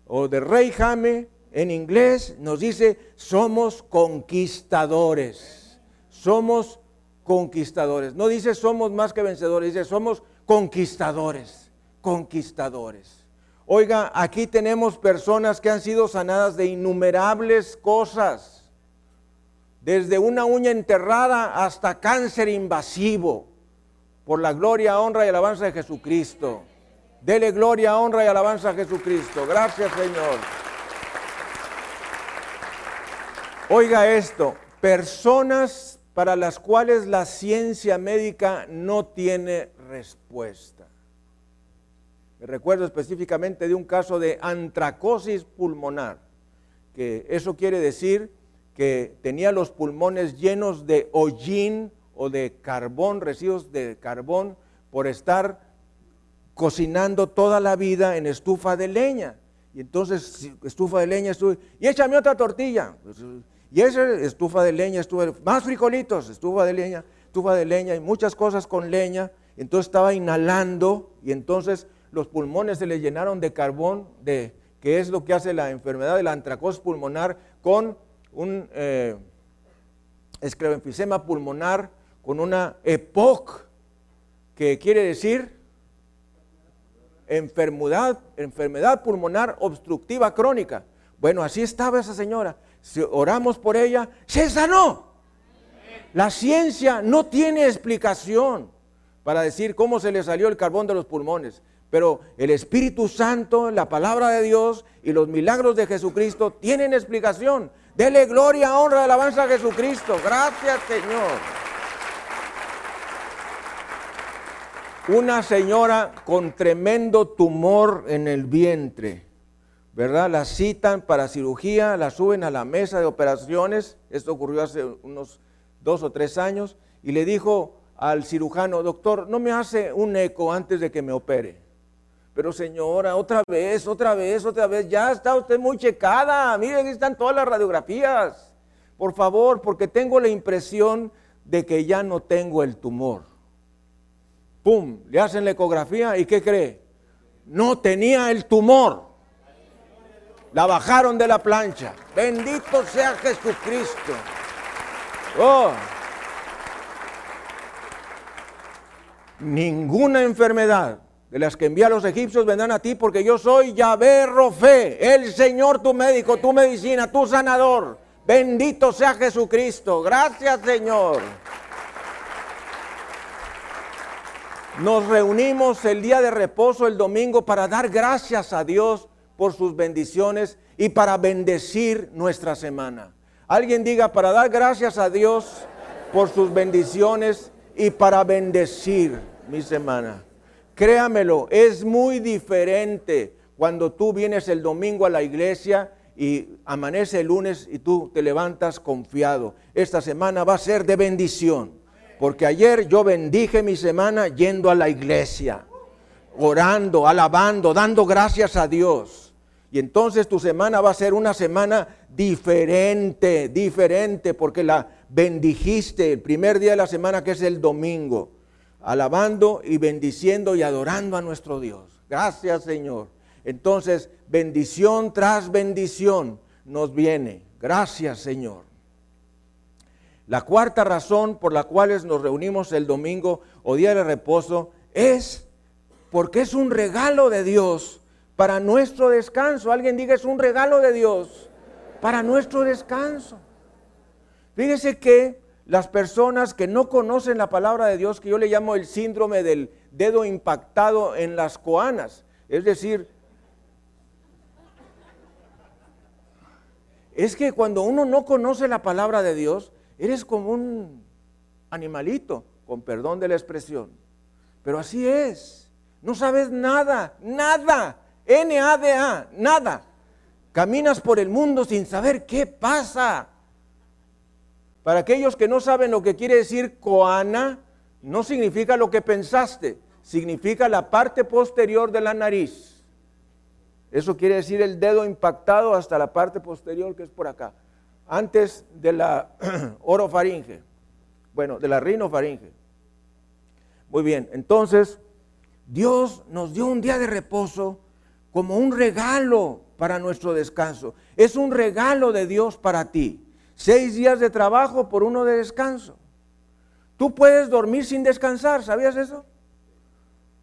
o de Rey Jame en inglés, nos dice, somos conquistadores. Somos conquistadores. No dice somos más que vencedores, dice somos conquistadores, conquistadores. Oiga, aquí tenemos personas que han sido sanadas de innumerables cosas, desde una uña enterrada hasta cáncer invasivo, por la gloria, honra y alabanza de Jesucristo. Dele gloria, honra y alabanza a Jesucristo. Gracias Señor. Oiga esto, personas para las cuales la ciencia médica no tiene respuesta. Me recuerdo específicamente de un caso de antracosis pulmonar, que eso quiere decir que tenía los pulmones llenos de hollín o de carbón, residuos de carbón, por estar cocinando toda la vida en estufa de leña. Y entonces, estufa de leña, y échame otra tortilla. Y esa estufa de leña, estufa más frijolitos, estufa de leña, estufa de leña y muchas cosas con leña. Entonces estaba inhalando y entonces los pulmones se le llenaron de carbón, de, que es lo que hace la enfermedad de la antracosis pulmonar, con un eh, pulmonar, con una EPOC, que quiere decir enfermedad, enfermedad pulmonar obstructiva crónica. Bueno, así estaba esa señora. Si oramos por ella, se sanó. La ciencia no tiene explicación para decir cómo se le salió el carbón de los pulmones. Pero el Espíritu Santo, la palabra de Dios y los milagros de Jesucristo tienen explicación. Dele gloria, honra, alabanza a Jesucristo. Gracias, Señor. Una señora con tremendo tumor en el vientre ¿verdad? La citan para cirugía, la suben a la mesa de operaciones, esto ocurrió hace unos dos o tres años, y le dijo al cirujano, doctor, no me hace un eco antes de que me opere. Pero señora, otra vez, otra vez, otra vez, ya está usted muy checada, miren, aquí están todas las radiografías. Por favor, porque tengo la impresión de que ya no tengo el tumor. ¡Pum! Le hacen la ecografía y ¿qué cree? No tenía el tumor. La bajaron de la plancha. Bendito sea Jesucristo. Oh. Ninguna enfermedad de las que envía a los egipcios vendrán a ti porque yo soy Yahvé Rofe, el Señor tu médico, tu medicina, tu sanador. Bendito sea Jesucristo. Gracias Señor. Nos reunimos el día de reposo, el domingo, para dar gracias a Dios por sus bendiciones y para bendecir nuestra semana. Alguien diga, para dar gracias a Dios por sus bendiciones y para bendecir mi semana. Créamelo, es muy diferente cuando tú vienes el domingo a la iglesia y amanece el lunes y tú te levantas confiado. Esta semana va a ser de bendición, porque ayer yo bendije mi semana yendo a la iglesia, orando, alabando, dando gracias a Dios. Y entonces tu semana va a ser una semana diferente, diferente, porque la bendijiste el primer día de la semana que es el domingo, alabando y bendiciendo y adorando a nuestro Dios. Gracias Señor. Entonces, bendición tras bendición nos viene. Gracias Señor. La cuarta razón por la cual nos reunimos el domingo o día de reposo es porque es un regalo de Dios para nuestro descanso. Alguien diga, es un regalo de Dios para nuestro descanso. Fíjese que las personas que no conocen la palabra de Dios, que yo le llamo el síndrome del dedo impactado en las coanas, es decir, es que cuando uno no conoce la palabra de Dios, eres como un animalito, con perdón de la expresión. Pero así es. No sabes nada, nada. N-A-D-A, nada. Caminas por el mundo sin saber qué pasa. Para aquellos que no saben lo que quiere decir coana, no significa lo que pensaste, significa la parte posterior de la nariz. Eso quiere decir el dedo impactado hasta la parte posterior que es por acá, antes de la orofaringe, bueno, de la rinofaringe. Muy bien, entonces Dios nos dio un día de reposo como un regalo para nuestro descanso. Es un regalo de Dios para ti. Seis días de trabajo por uno de descanso. Tú puedes dormir sin descansar, ¿sabías eso?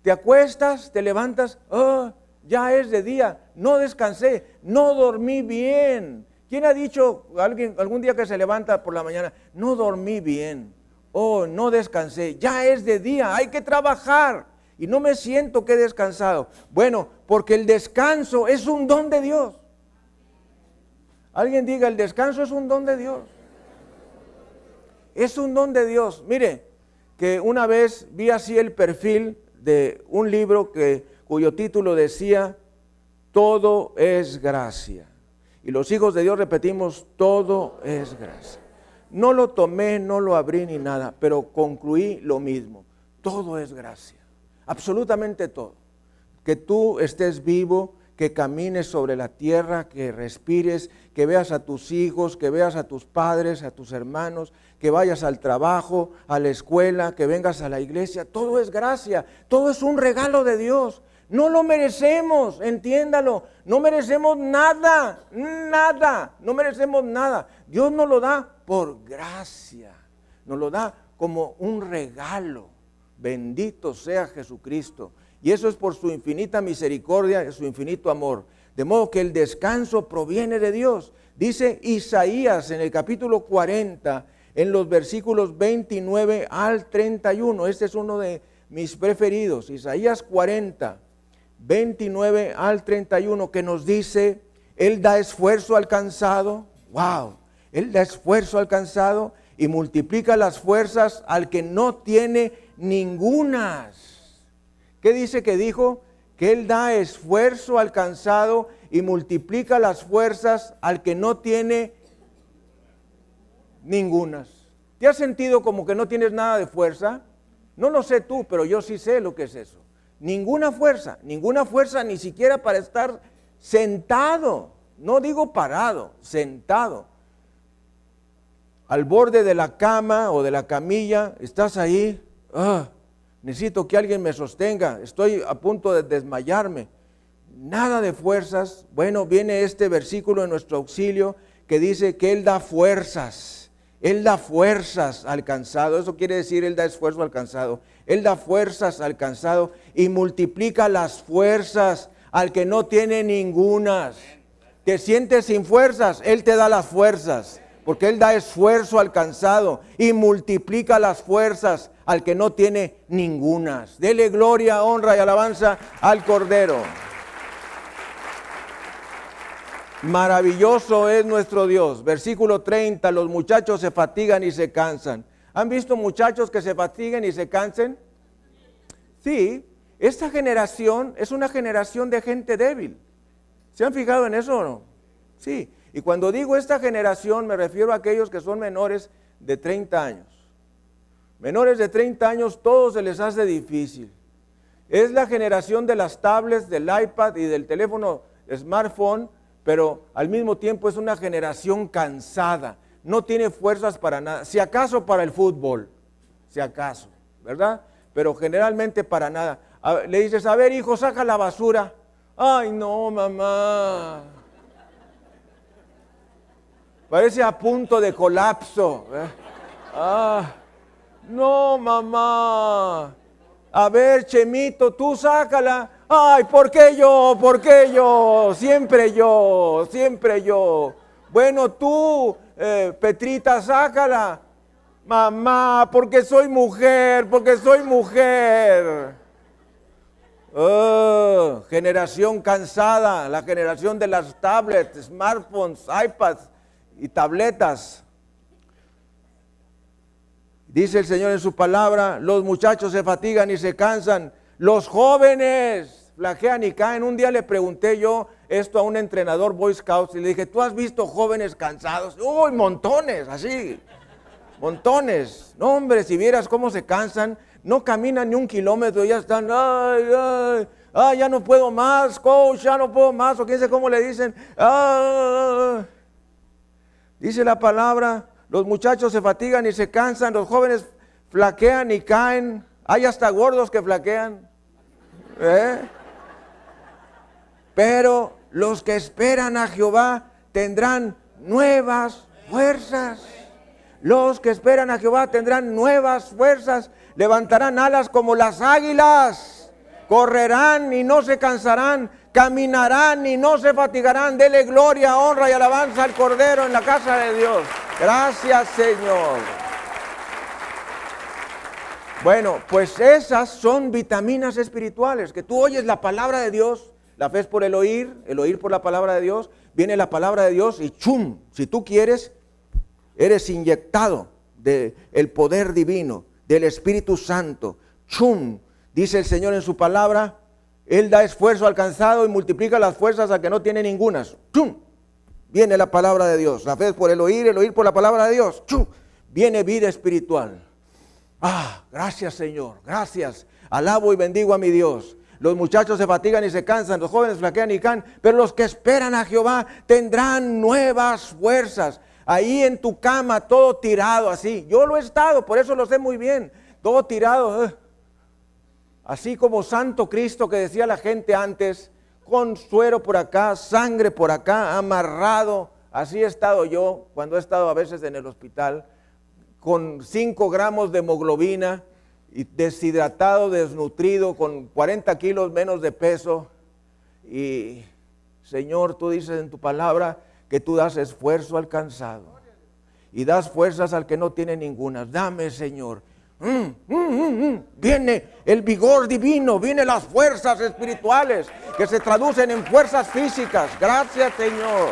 Te acuestas, te levantas, oh, ya es de día, no descansé, no dormí bien. ¿Quién ha dicho alguien, algún día que se levanta por la mañana, no dormí bien, oh, no descansé, ya es de día, hay que trabajar y no me siento que he descansado? Bueno, porque el descanso es un don de Dios. Alguien diga, el descanso es un don de Dios. Es un don de Dios. Mire, que una vez vi así el perfil de un libro que, cuyo título decía, Todo es gracia. Y los hijos de Dios repetimos, todo es gracia. No lo tomé, no lo abrí ni nada, pero concluí lo mismo. Todo es gracia. Absolutamente todo. Que tú estés vivo, que camines sobre la tierra, que respires, que veas a tus hijos, que veas a tus padres, a tus hermanos, que vayas al trabajo, a la escuela, que vengas a la iglesia. Todo es gracia, todo es un regalo de Dios. No lo merecemos, entiéndalo. No merecemos nada, nada, no merecemos nada. Dios nos lo da por gracia, nos lo da como un regalo. Bendito sea Jesucristo. Y eso es por su infinita misericordia y su infinito amor. De modo que el descanso proviene de Dios. Dice Isaías en el capítulo 40, en los versículos 29 al 31. Este es uno de mis preferidos. Isaías 40, 29 al 31, que nos dice, Él da esfuerzo alcanzado. ¡Wow! Él da esfuerzo alcanzado y multiplica las fuerzas al que no tiene ningunas. ¿Qué dice que dijo? Que Él da esfuerzo alcanzado y multiplica las fuerzas al que no tiene ningunas. ¿Te has sentido como que no tienes nada de fuerza? No lo sé tú, pero yo sí sé lo que es eso. Ninguna fuerza, ninguna fuerza ni siquiera para estar sentado. No digo parado, sentado. Al borde de la cama o de la camilla, estás ahí. Ah, necesito que alguien me sostenga, estoy a punto de desmayarme. Nada de fuerzas. Bueno, viene este versículo en nuestro auxilio que dice que Él da fuerzas. Él da fuerzas al cansado. Eso quiere decir, Él da esfuerzo al cansado. Él da fuerzas al cansado y multiplica las fuerzas al que no tiene ningunas. Te sientes sin fuerzas, Él te da las fuerzas. Porque Él da esfuerzo al cansado y multiplica las fuerzas al que no tiene ningunas. Dele gloria, honra y alabanza al Cordero. Maravilloso es nuestro Dios. Versículo 30, los muchachos se fatigan y se cansan. ¿Han visto muchachos que se fatiguen y se cansen? Sí, esta generación es una generación de gente débil. ¿Se han fijado en eso o no? Sí, y cuando digo esta generación me refiero a aquellos que son menores de 30 años. Menores de 30 años todo se les hace difícil. Es la generación de las tablets, del iPad y del teléfono smartphone, pero al mismo tiempo es una generación cansada. No tiene fuerzas para nada. Si acaso para el fútbol, si acaso, ¿verdad? Pero generalmente para nada. le dices, a ver hijo, saca la basura. Ay, no, mamá. Parece a punto de colapso. ¿eh? Ah. No, mamá. A ver, Chemito, tú sácala. Ay, ¿por qué yo? ¿Por qué yo? Siempre yo, siempre yo. Bueno, tú, eh, Petrita, sácala. Mamá, porque soy mujer, porque soy mujer. Oh, generación cansada, la generación de las tablets, smartphones, iPads y tabletas. Dice el Señor en su palabra, los muchachos se fatigan y se cansan, los jóvenes flaquean y caen. Un día le pregunté yo esto a un entrenador Boy Scouts y le dije, ¿tú has visto jóvenes cansados? Uy, montones, así, montones. No, hombre, si vieras cómo se cansan, no caminan ni un kilómetro, ya están, ay, ay, ay, ya no puedo más, coach, ya no puedo más, o quién sé cómo le dicen. Dice la palabra, los muchachos se fatigan y se cansan, los jóvenes flaquean y caen, hay hasta gordos que flaquean. ¿Eh? Pero los que esperan a Jehová tendrán nuevas fuerzas. Los que esperan a Jehová tendrán nuevas fuerzas, levantarán alas como las águilas, correrán y no se cansarán, caminarán y no se fatigarán. Dele gloria, honra y alabanza al Cordero en la casa de Dios. Gracias Señor. Bueno, pues esas son vitaminas espirituales, que tú oyes la palabra de Dios, la fe es por el oír, el oír por la palabra de Dios, viene la palabra de Dios y chum, si tú quieres, eres inyectado del el poder divino, del Espíritu Santo. Chum, dice el Señor en su palabra, Él da esfuerzo alcanzado y multiplica las fuerzas a que no tiene ningunas. Chum, viene la palabra de Dios. La fe es por el oír, el oír por la palabra de Dios. Chum, viene vida espiritual. Ah, gracias Señor, gracias. Alabo y bendigo a mi Dios. Los muchachos se fatigan y se cansan, los jóvenes flaquean y caen, pero los que esperan a Jehová tendrán nuevas fuerzas ahí en tu cama, todo tirado así. Yo lo he estado, por eso lo sé muy bien, todo tirado. Así como Santo Cristo que decía la gente antes, con suero por acá, sangre por acá, amarrado. Así he estado yo cuando he estado a veces en el hospital, con 5 gramos de hemoglobina, deshidratado, desnutrido, con 40 kilos menos de peso. Y Señor, tú dices en tu palabra, que tú das esfuerzo al cansado y das fuerzas al que no tiene ninguna. Dame, Señor. Mm, mm, mm, viene el vigor divino, vienen las fuerzas espirituales que se traducen en fuerzas físicas. Gracias, Señor.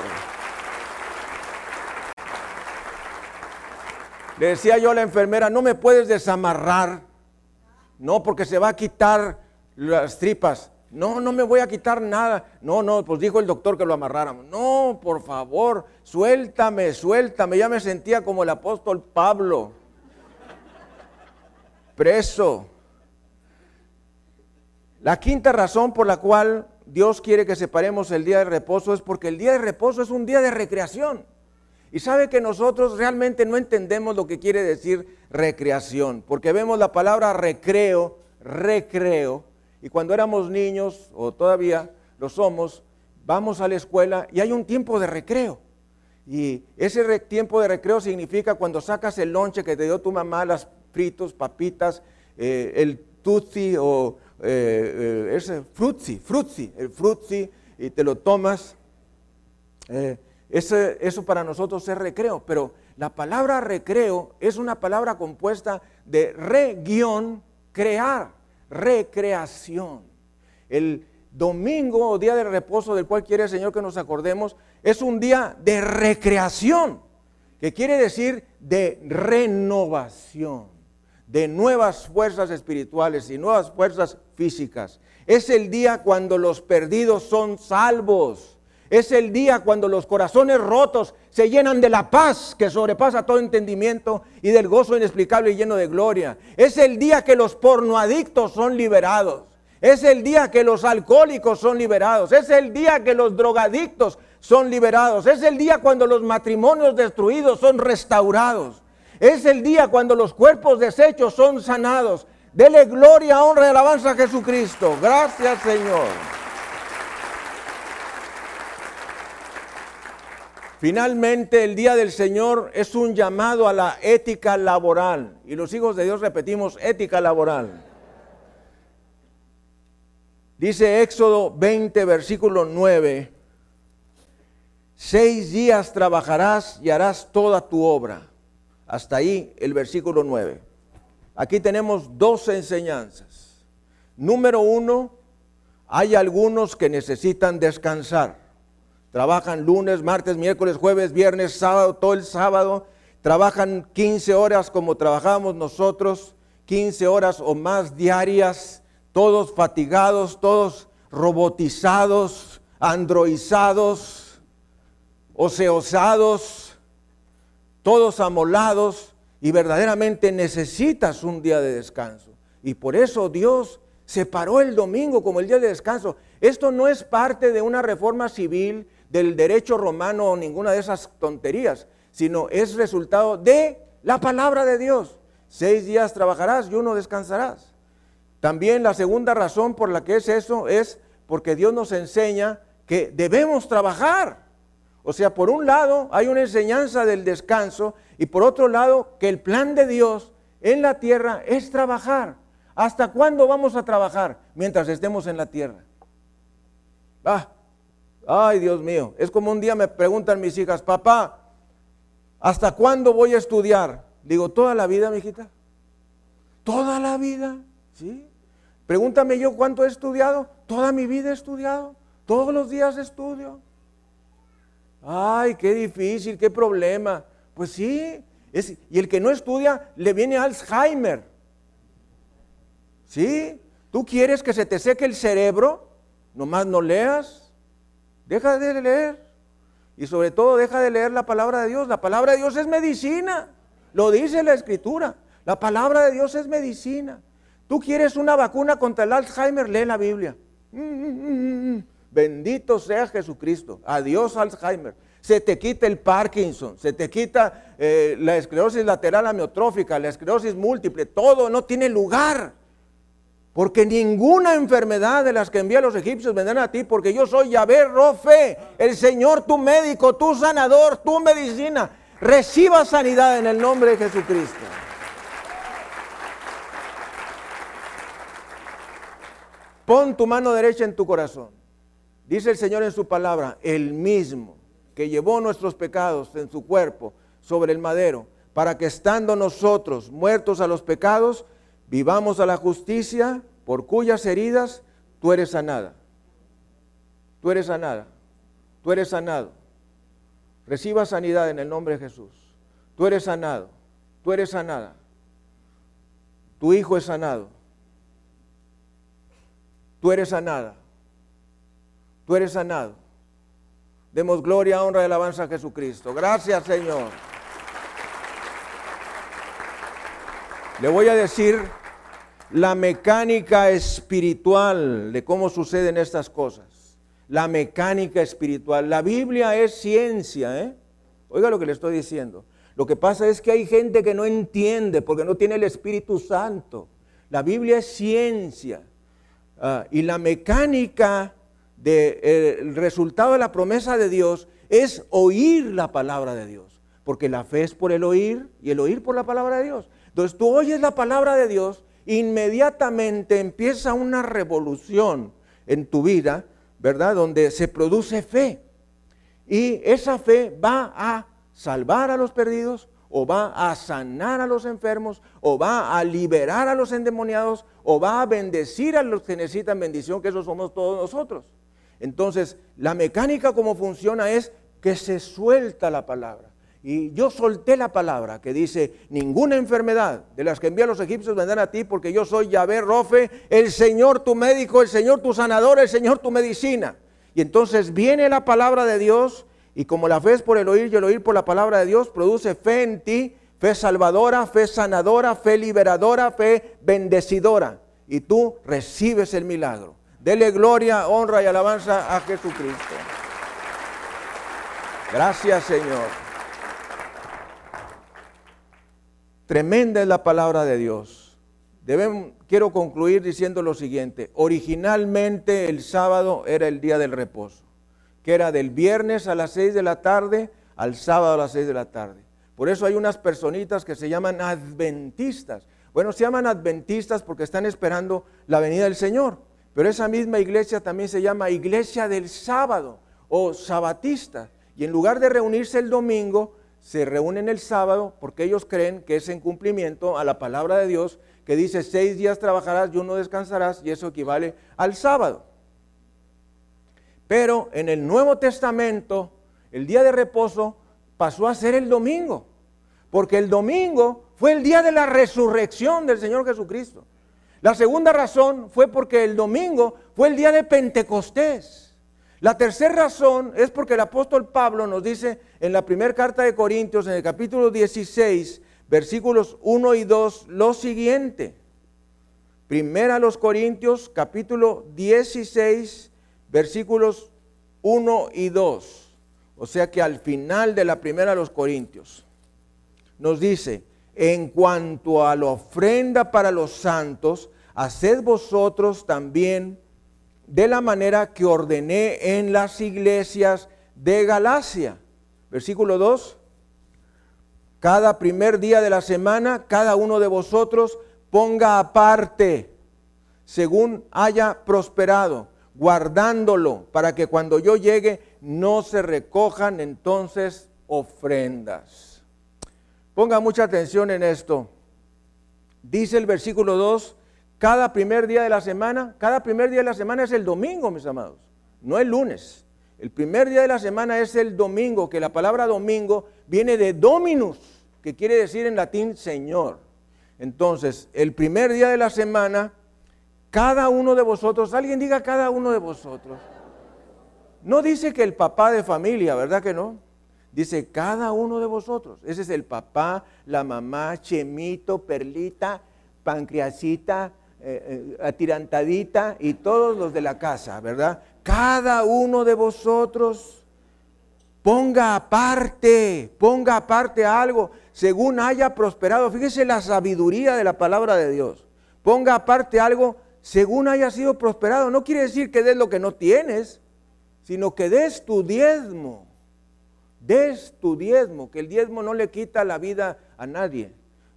Le decía yo a la enfermera, no me puedes desamarrar. No, porque se va a quitar las tripas. No, no me voy a quitar nada. No, no, pues dijo el doctor que lo amarráramos. No, por favor, suéltame, suéltame. Ya me sentía como el apóstol Pablo, preso. La quinta razón por la cual Dios quiere que separemos el día de reposo es porque el día de reposo es un día de recreación. Y sabe que nosotros realmente no entendemos lo que quiere decir recreación, porque vemos la palabra recreo, recreo, y cuando éramos niños, o todavía lo somos, vamos a la escuela y hay un tiempo de recreo. Y ese tiempo de recreo significa cuando sacas el lonche que te dio tu mamá, las fritos, papitas, eh, el tutsi o eh, eh, ese frutzi, frutzi, el frutzi, y te lo tomas. Eso para nosotros es recreo, pero la palabra recreo es una palabra compuesta de re crear recreación. El domingo o día de reposo del cual quiere el Señor que nos acordemos es un día de recreación, que quiere decir de renovación, de nuevas fuerzas espirituales y nuevas fuerzas físicas. Es el día cuando los perdidos son salvos. Es el día cuando los corazones rotos se llenan de la paz que sobrepasa todo entendimiento y del gozo inexplicable y lleno de gloria. Es el día que los pornoadictos son liberados. Es el día que los alcohólicos son liberados. Es el día que los drogadictos son liberados. Es el día cuando los matrimonios destruidos son restaurados. Es el día cuando los cuerpos deshechos son sanados. Dele gloria, honra y alabanza a Jesucristo. Gracias Señor. Finalmente, el día del Señor es un llamado a la ética laboral. Y los hijos de Dios repetimos ética laboral. Dice Éxodo 20, versículo 9, seis días trabajarás y harás toda tu obra. Hasta ahí el versículo 9. Aquí tenemos dos enseñanzas. Número uno, hay algunos que necesitan descansar. Trabajan lunes, martes, miércoles, jueves, viernes, sábado, todo el sábado. trabajan 15 horas como trabajamos nosotros, 15 horas o más diarias, todos fatigados, todos robotizados, androizados, oseosados, todos amolados y verdaderamente necesitas un día de descanso. Y por eso Dios separó el domingo como el día de descanso. Esto no es parte de una reforma civil del derecho romano o ninguna de esas tonterías, sino es resultado de la palabra de Dios. Seis días trabajarás y uno descansarás. También la segunda razón por la que es eso es porque Dios nos enseña que debemos trabajar. O sea, por un lado hay una enseñanza del descanso y por otro lado que el plan de Dios en la tierra es trabajar. ¿Hasta cuándo vamos a trabajar? Mientras estemos en la tierra. Ah, ay Dios mío, es como un día me preguntan mis hijas, papá, ¿hasta cuándo voy a estudiar? Digo, toda la vida, mi hijita. Toda la vida, ¿sí? Pregúntame yo cuánto he estudiado. Toda mi vida he estudiado. Todos los días estudio. Ay, qué difícil, qué problema. Pues sí, y el que no estudia le viene Alzheimer. ¿Sí? ¿Tú quieres que se te seque el cerebro? Nomás no leas. Deja de leer. Y sobre todo deja de leer la palabra de Dios. La palabra de Dios es medicina. Lo dice la escritura. La palabra de Dios es medicina. Tú quieres una vacuna contra el Alzheimer, lee la Biblia. Mm, mm, mm, Bendito sea Jesucristo. Adiós Alzheimer. Se te quita el Parkinson, se te quita eh, la esclerosis lateral amiotrófica, la esclerosis múltiple, todo no tiene lugar. Porque ninguna enfermedad de las que envía los egipcios vendrán a ti, porque yo soy Yahvé Rofe, el Señor tu médico, tu sanador, tu medicina. Reciba sanidad en el nombre de Jesucristo. Pon tu mano derecha en tu corazón. Dice el Señor en su palabra, el mismo que llevó nuestros pecados en su cuerpo sobre el madero, para que estando nosotros muertos a los pecados, vivamos a la justicia, por cuyas heridas tú eres sanada. Tú eres sanada. Tú eres sanado. Reciba sanidad en el nombre de Jesús. Tú eres sanado. Tú eres sanada. Tu hijo es sanado. Tú eres sanada. Tú eres sanado. Demos gloria, honra y alabanza a Jesucristo. Gracias, Señor. Le voy a decir la mecánica espiritual de cómo suceden estas cosas. La mecánica espiritual. La Biblia es ciencia, ¿eh? Oiga lo que le estoy diciendo. Lo que pasa es que hay gente que no entiende porque no tiene el Espíritu Santo. La Biblia es ciencia. Ah, y la mecánica del eh, resultado de la promesa de Dios es oír la palabra de Dios. Porque la fe es por el oír y el oír por la palabra de Dios. Entonces tú oyes la palabra de Dios inmediatamente empieza una revolución en tu vida, ¿verdad? Donde se produce fe. Y esa fe va a salvar a los perdidos, o va a sanar a los enfermos, o va a liberar a los endemoniados, o va a bendecir a los que necesitan bendición, que esos somos todos nosotros. Entonces, la mecánica como funciona es que se suelta la palabra. Y yo solté la palabra que dice, ninguna enfermedad de las que envían los egipcios vendrán a ti porque yo soy Yahvé Rofe, el Señor tu médico, el Señor tu sanador, el Señor tu medicina. Y entonces viene la palabra de Dios y como la fe es por el oír y el oír por la palabra de Dios, produce fe en ti, fe salvadora, fe sanadora, fe liberadora, fe bendecidora. Y tú recibes el milagro. Dele gloria, honra y alabanza a Jesucristo. Gracias Señor. Tremenda es la palabra de Dios. quiero concluir diciendo lo siguiente. Originalmente el sábado era el día del reposo, que era del viernes a las seis de la tarde al sábado a las seis de la tarde. Por eso hay unas personitas que se llaman adventistas. Bueno, se llaman adventistas porque están esperando la venida del Señor. Pero esa misma iglesia también se llama iglesia del sábado o sabatista. Y en lugar de reunirse el domingo, se reúnen el sábado porque ellos creen que es en cumplimiento a la palabra de Dios que dice seis días trabajarás y uno descansarás y eso equivale al sábado. Pero en el Nuevo Testamento el día de reposo pasó a ser el domingo. porque el domingo fue el día de la resurrección del Señor Jesucristo. La segunda razón fue porque el domingo fue el día de Pentecostés. La tercera razón es porque el apóstol Pablo nos dice en la primera carta de Corintios, en el capítulo 16, versículos 1 y 2, lo siguiente. Primera a los Corintios, capítulo 16, versículos 1 y 2. O sea que al final de la primera a los Corintios nos dice, en cuanto a la ofrenda para los santos, haced vosotros también de la manera que ordené en las iglesias de Galacia. Versículo 2. Cada primer día de la semana, cada uno de vosotros ponga aparte, según haya prosperado, guardándolo, para que cuando yo llegue no se recojan entonces ofrendas. Ponga mucha atención en esto. Dice el versículo 2, cada primer día de la semana, cada primer día de la semana es el domingo, mis amados, no el lunes. El primer día de la semana es el domingo, que la palabra domingo viene de dominus, que quiere decir en latín Señor. Entonces, el primer día de la semana, cada uno de vosotros, alguien diga cada uno de vosotros. No dice que el papá de familia, ¿verdad que no? Dice cada uno de vosotros. Ese es el papá, la mamá, Chemito, Perlita, Pancreasita, eh, eh, atirantadita y todos los de la casa, ¿verdad? Cada uno de vosotros ponga aparte, ponga aparte algo según haya prosperado. Fíjese la sabiduría de la palabra de Dios. Ponga aparte algo según haya sido prosperado. No quiere decir que des lo que no tienes, sino que des tu diezmo. Des tu diezmo, que el diezmo no le quita la vida a nadie,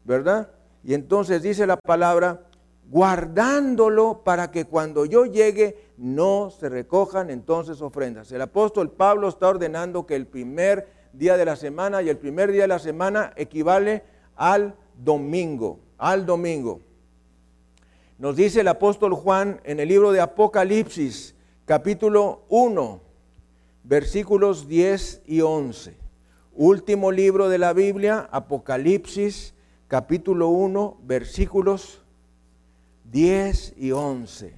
¿verdad? Y entonces dice la palabra, guardándolo para que cuando yo llegue no se recojan entonces ofrendas. El apóstol Pablo está ordenando que el primer día de la semana y el primer día de la semana equivale al domingo, al domingo. Nos dice el apóstol Juan en el libro de Apocalipsis, capítulo 1, versículos 10 y 11. Último libro de la Biblia, Apocalipsis, capítulo 1, versículos 10 y 11.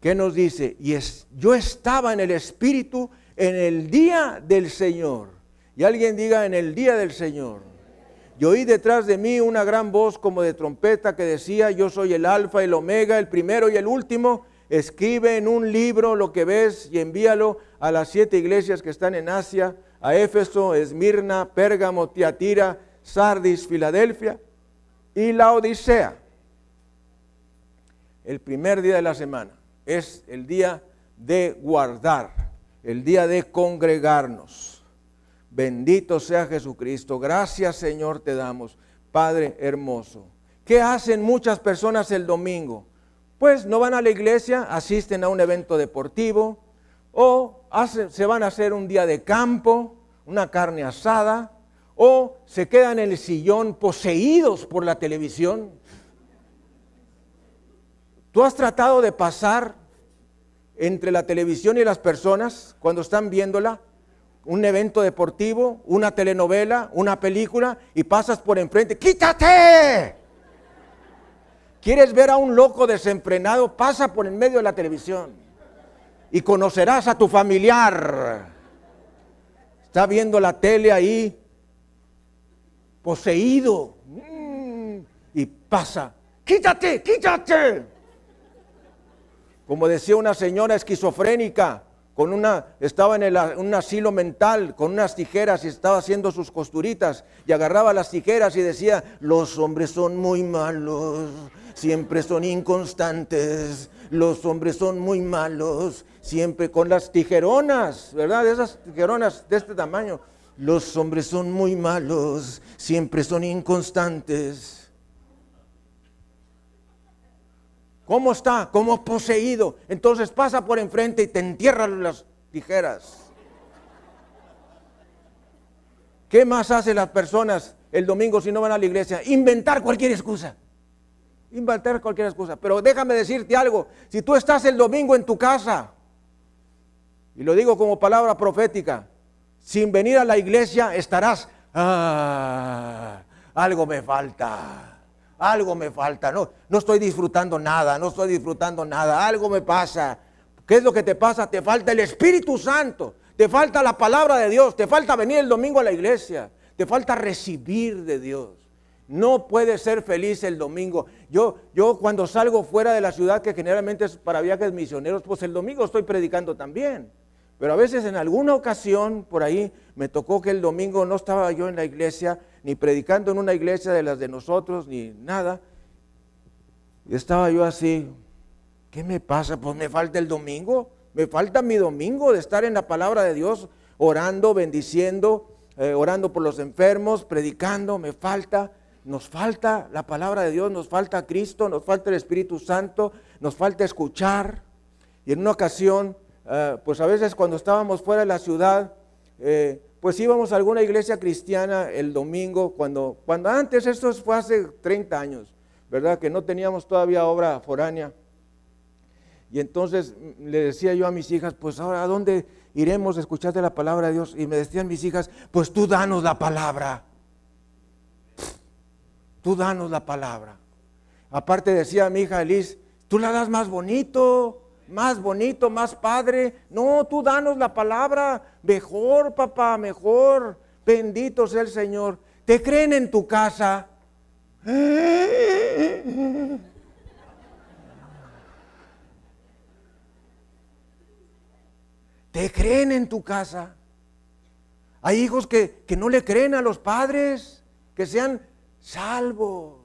¿Qué nos dice? Y es, yo estaba en el Espíritu en el día del Señor. Y alguien diga en el día del Señor. Y oí detrás de mí una gran voz como de trompeta que decía, yo soy el alfa el omega, el primero y el último. Escribe en un libro lo que ves y envíalo a las siete iglesias que están en Asia, a Éfeso, Esmirna, Pérgamo, Tiatira, Sardis, Filadelfia y la Odisea el primer día de la semana. Es el día de guardar, el día de congregarnos. Bendito sea Jesucristo. Gracias Señor te damos, Padre hermoso. ¿Qué hacen muchas personas el domingo? Pues no van a la iglesia, asisten a un evento deportivo o se van a hacer un día de campo, una carne asada, o se quedan en el sillón poseídos por la televisión ¿Tú has tratado de pasar entre la televisión y las personas cuando están viéndola? Un evento deportivo, una telenovela, una película y pasas por enfrente. ¡Quítate! ¿Quieres ver a un loco desenfrenado? Pasa por en medio de la televisión y conocerás a tu familiar. Está viendo la tele ahí, poseído, mm, y pasa. ¡Quítate! ¡Quítate! Como decía una señora esquizofrénica, con una, estaba en un asilo mental con unas tijeras y estaba haciendo sus costuritas y agarraba las tijeras y decía, los hombres son muy malos, siempre son inconstantes, los hombres son muy malos, siempre con las tijeronas, ¿verdad? Esas tijeronas de este tamaño, los hombres son muy malos, siempre son inconstantes. ¿Cómo está? ¿Cómo poseído? Entonces pasa por enfrente y te entierran las tijeras. ¿Qué más hacen las personas el domingo si no van a la iglesia? Inventar cualquier excusa. Inventar cualquier excusa. Pero déjame decirte algo. Si tú estás el domingo en tu casa, y lo digo como palabra profética, sin venir a la iglesia estarás ah, algo me falta, algo me falta, no, no estoy disfrutando nada, no estoy disfrutando nada, algo me pasa. ¿Qué es lo que te pasa? Te falta el Espíritu Santo, te falta la palabra de Dios, te falta venir el domingo a la iglesia, te falta recibir de Dios. No puedes ser feliz el domingo. Yo, yo cuando salgo fuera de la ciudad, que generalmente es para viajes misioneros, pues el domingo estoy predicando también. Pero a veces en alguna ocasión por ahí me tocó que el domingo no estaba yo en la iglesia, ni predicando en una iglesia de las de nosotros, ni nada. Y estaba yo así, ¿qué me pasa? Pues me falta el domingo, me falta mi domingo de estar en la palabra de Dios, orando, bendiciendo, eh, orando por los enfermos, predicando, me falta. Nos falta la palabra de Dios, nos falta Cristo, nos falta el Espíritu Santo, nos falta escuchar. Y en una ocasión, eh, pues a veces cuando estábamos fuera de la ciudad, eh, pues íbamos a alguna iglesia cristiana el domingo, cuando, cuando antes, esto fue hace 30 años, ¿verdad? Que no teníamos todavía obra foránea. Y entonces le decía yo a mis hijas, pues ahora, ¿a dónde iremos a escucharte la palabra de Dios? Y me decían mis hijas, pues tú danos la palabra. Tú danos la palabra. Aparte decía mi hija Elis, tú la das más bonito, más bonito, más padre. No, tú danos la palabra. Mejor, papá, mejor. Bendito sea el Señor. ¿Te creen en tu casa? ¿Te creen en tu casa? Hay hijos que, que no le creen a los padres, que sean salvos.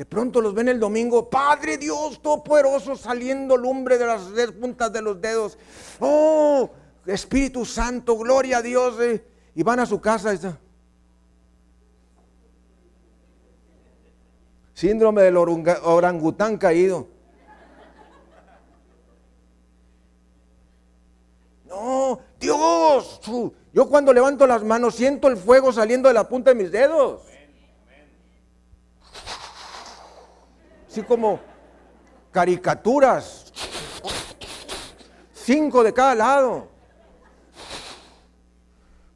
De pronto los ven el domingo, Padre Dios Todopoderoso, saliendo lumbre de las puntas de los dedos. Oh, Espíritu Santo, gloria a Dios. Eh. Y van a su casa. Y Síndrome del orangután caído. No, Dios, yo cuando levanto las manos siento el fuego saliendo de la punta de mis dedos. Así como caricaturas. Cinco de cada lado.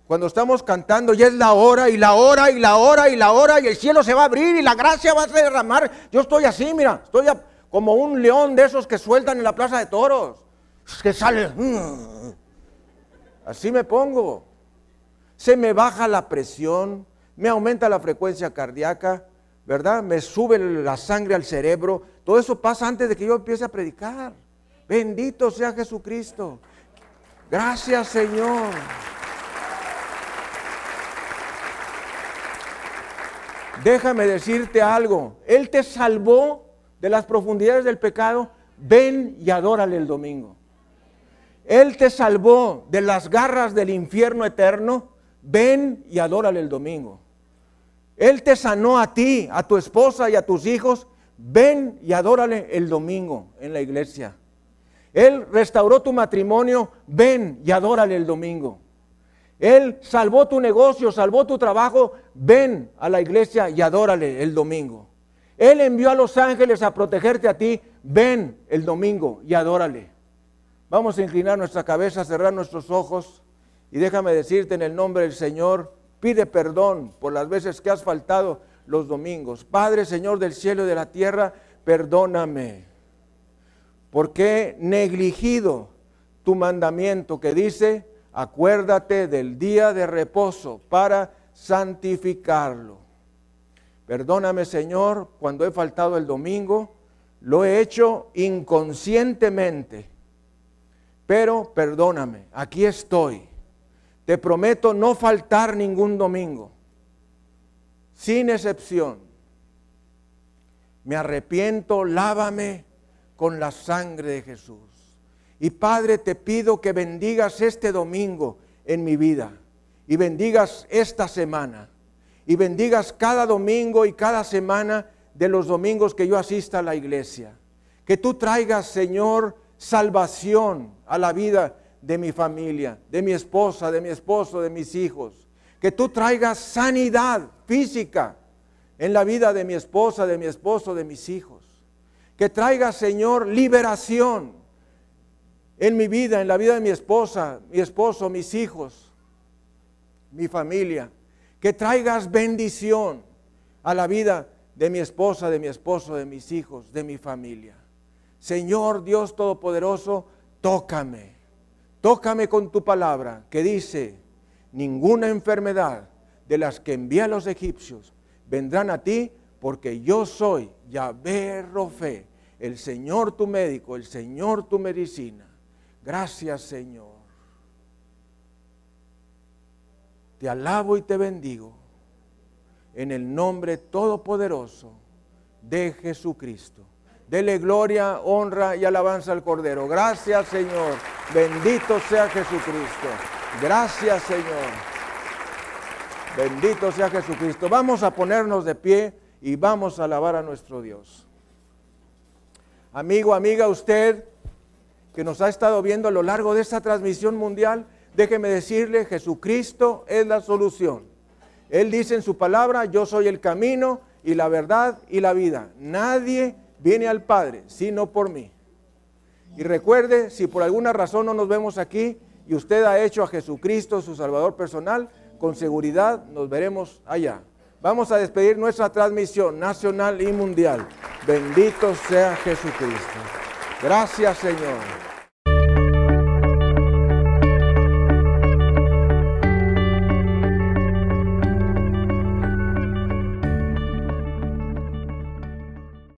Cuando estamos cantando ya es la hora y la hora y la hora y la hora y el cielo se va a abrir y la gracia va a derramar. Yo estoy así, mira, estoy como un león de esos que sueltan en la plaza de toros. Que sale. Así me pongo. Se me baja la presión, me aumenta la frecuencia cardíaca, ¿verdad? Me sube la sangre al cerebro. Todo eso pasa antes de que yo empiece a predicar. Bendito sea Jesucristo. Gracias Señor. Déjame decirte algo. Él te salvó de las profundidades del pecado. Ven y adórale el domingo. Él te salvó de las garras del infierno eterno. Ven y adórale el domingo. Él te sanó a ti, a tu esposa y a tus hijos. Ven y adórale el domingo en la iglesia. Él restauró tu matrimonio. Ven y adórale el domingo. Él salvó tu negocio, salvó tu trabajo. Ven a la iglesia y adórale el domingo. Él envió a los ángeles a protegerte a ti. Ven el domingo y adórale. Vamos a inclinar nuestra cabeza, cerrar nuestros ojos y déjame decirte en el nombre del Señor, pide perdón por las veces que has faltado los domingos. Padre, Señor del cielo y de la tierra, perdóname. Porque he negligido tu mandamiento que dice, acuérdate del día de reposo para santificarlo. Perdóname, Señor, cuando he faltado el domingo, lo he hecho inconscientemente pero perdóname, aquí estoy. Te prometo no faltar ningún domingo, sin excepción. Me arrepiento, lávame con la sangre de Jesús. Y Padre, te pido que bendigas este domingo en mi vida y bendigas esta semana y bendigas cada domingo y cada semana de los domingos que yo asista a la iglesia. Que tú traigas, Señor, salvación a la vida de mi familia, de mi esposa, de mi esposo, de mis hijos. Que tú traigas sanidad física en la vida de mi esposa, de mi esposo, de mis hijos. Que traigas, Señor, liberación en mi vida, en la vida de mi esposa, mi esposo, mis hijos. mi familia, que traigas bendición a la vida de mi esposa, de mi esposo, de mis hijos, de mi familia. Señor Dios Todopoderoso, tócame, tócame con tu palabra que dice, ninguna enfermedad de las que envía los egipcios vendrán a ti, porque yo soy Yahvé Rofe, el Señor tu médico, el Señor tu medicina. Gracias Señor. Te alabo y te bendigo en el nombre todopoderoso de Jesucristo. Dele gloria, honra y alabanza al Cordero. Gracias Señor. Bendito sea Jesucristo. Gracias Señor. Bendito sea Jesucristo. Vamos a ponernos de pie y vamos a alabar a nuestro Dios. Amigo, amiga, usted que nos ha estado viendo a lo largo de esta transmisión mundial, déjeme decirle, Jesucristo es la solución. Él dice en su palabra, yo soy el camino y la verdad y la vida. Nadie viene al Padre sino por mí. Y recuerde, si por alguna razón no nos vemos aquí y usted ha hecho a Jesucristo su Salvador personal, con seguridad nos veremos allá. Vamos a despedir nuestra transmisión nacional y mundial. Bendito sea Jesucristo. Gracias Señor.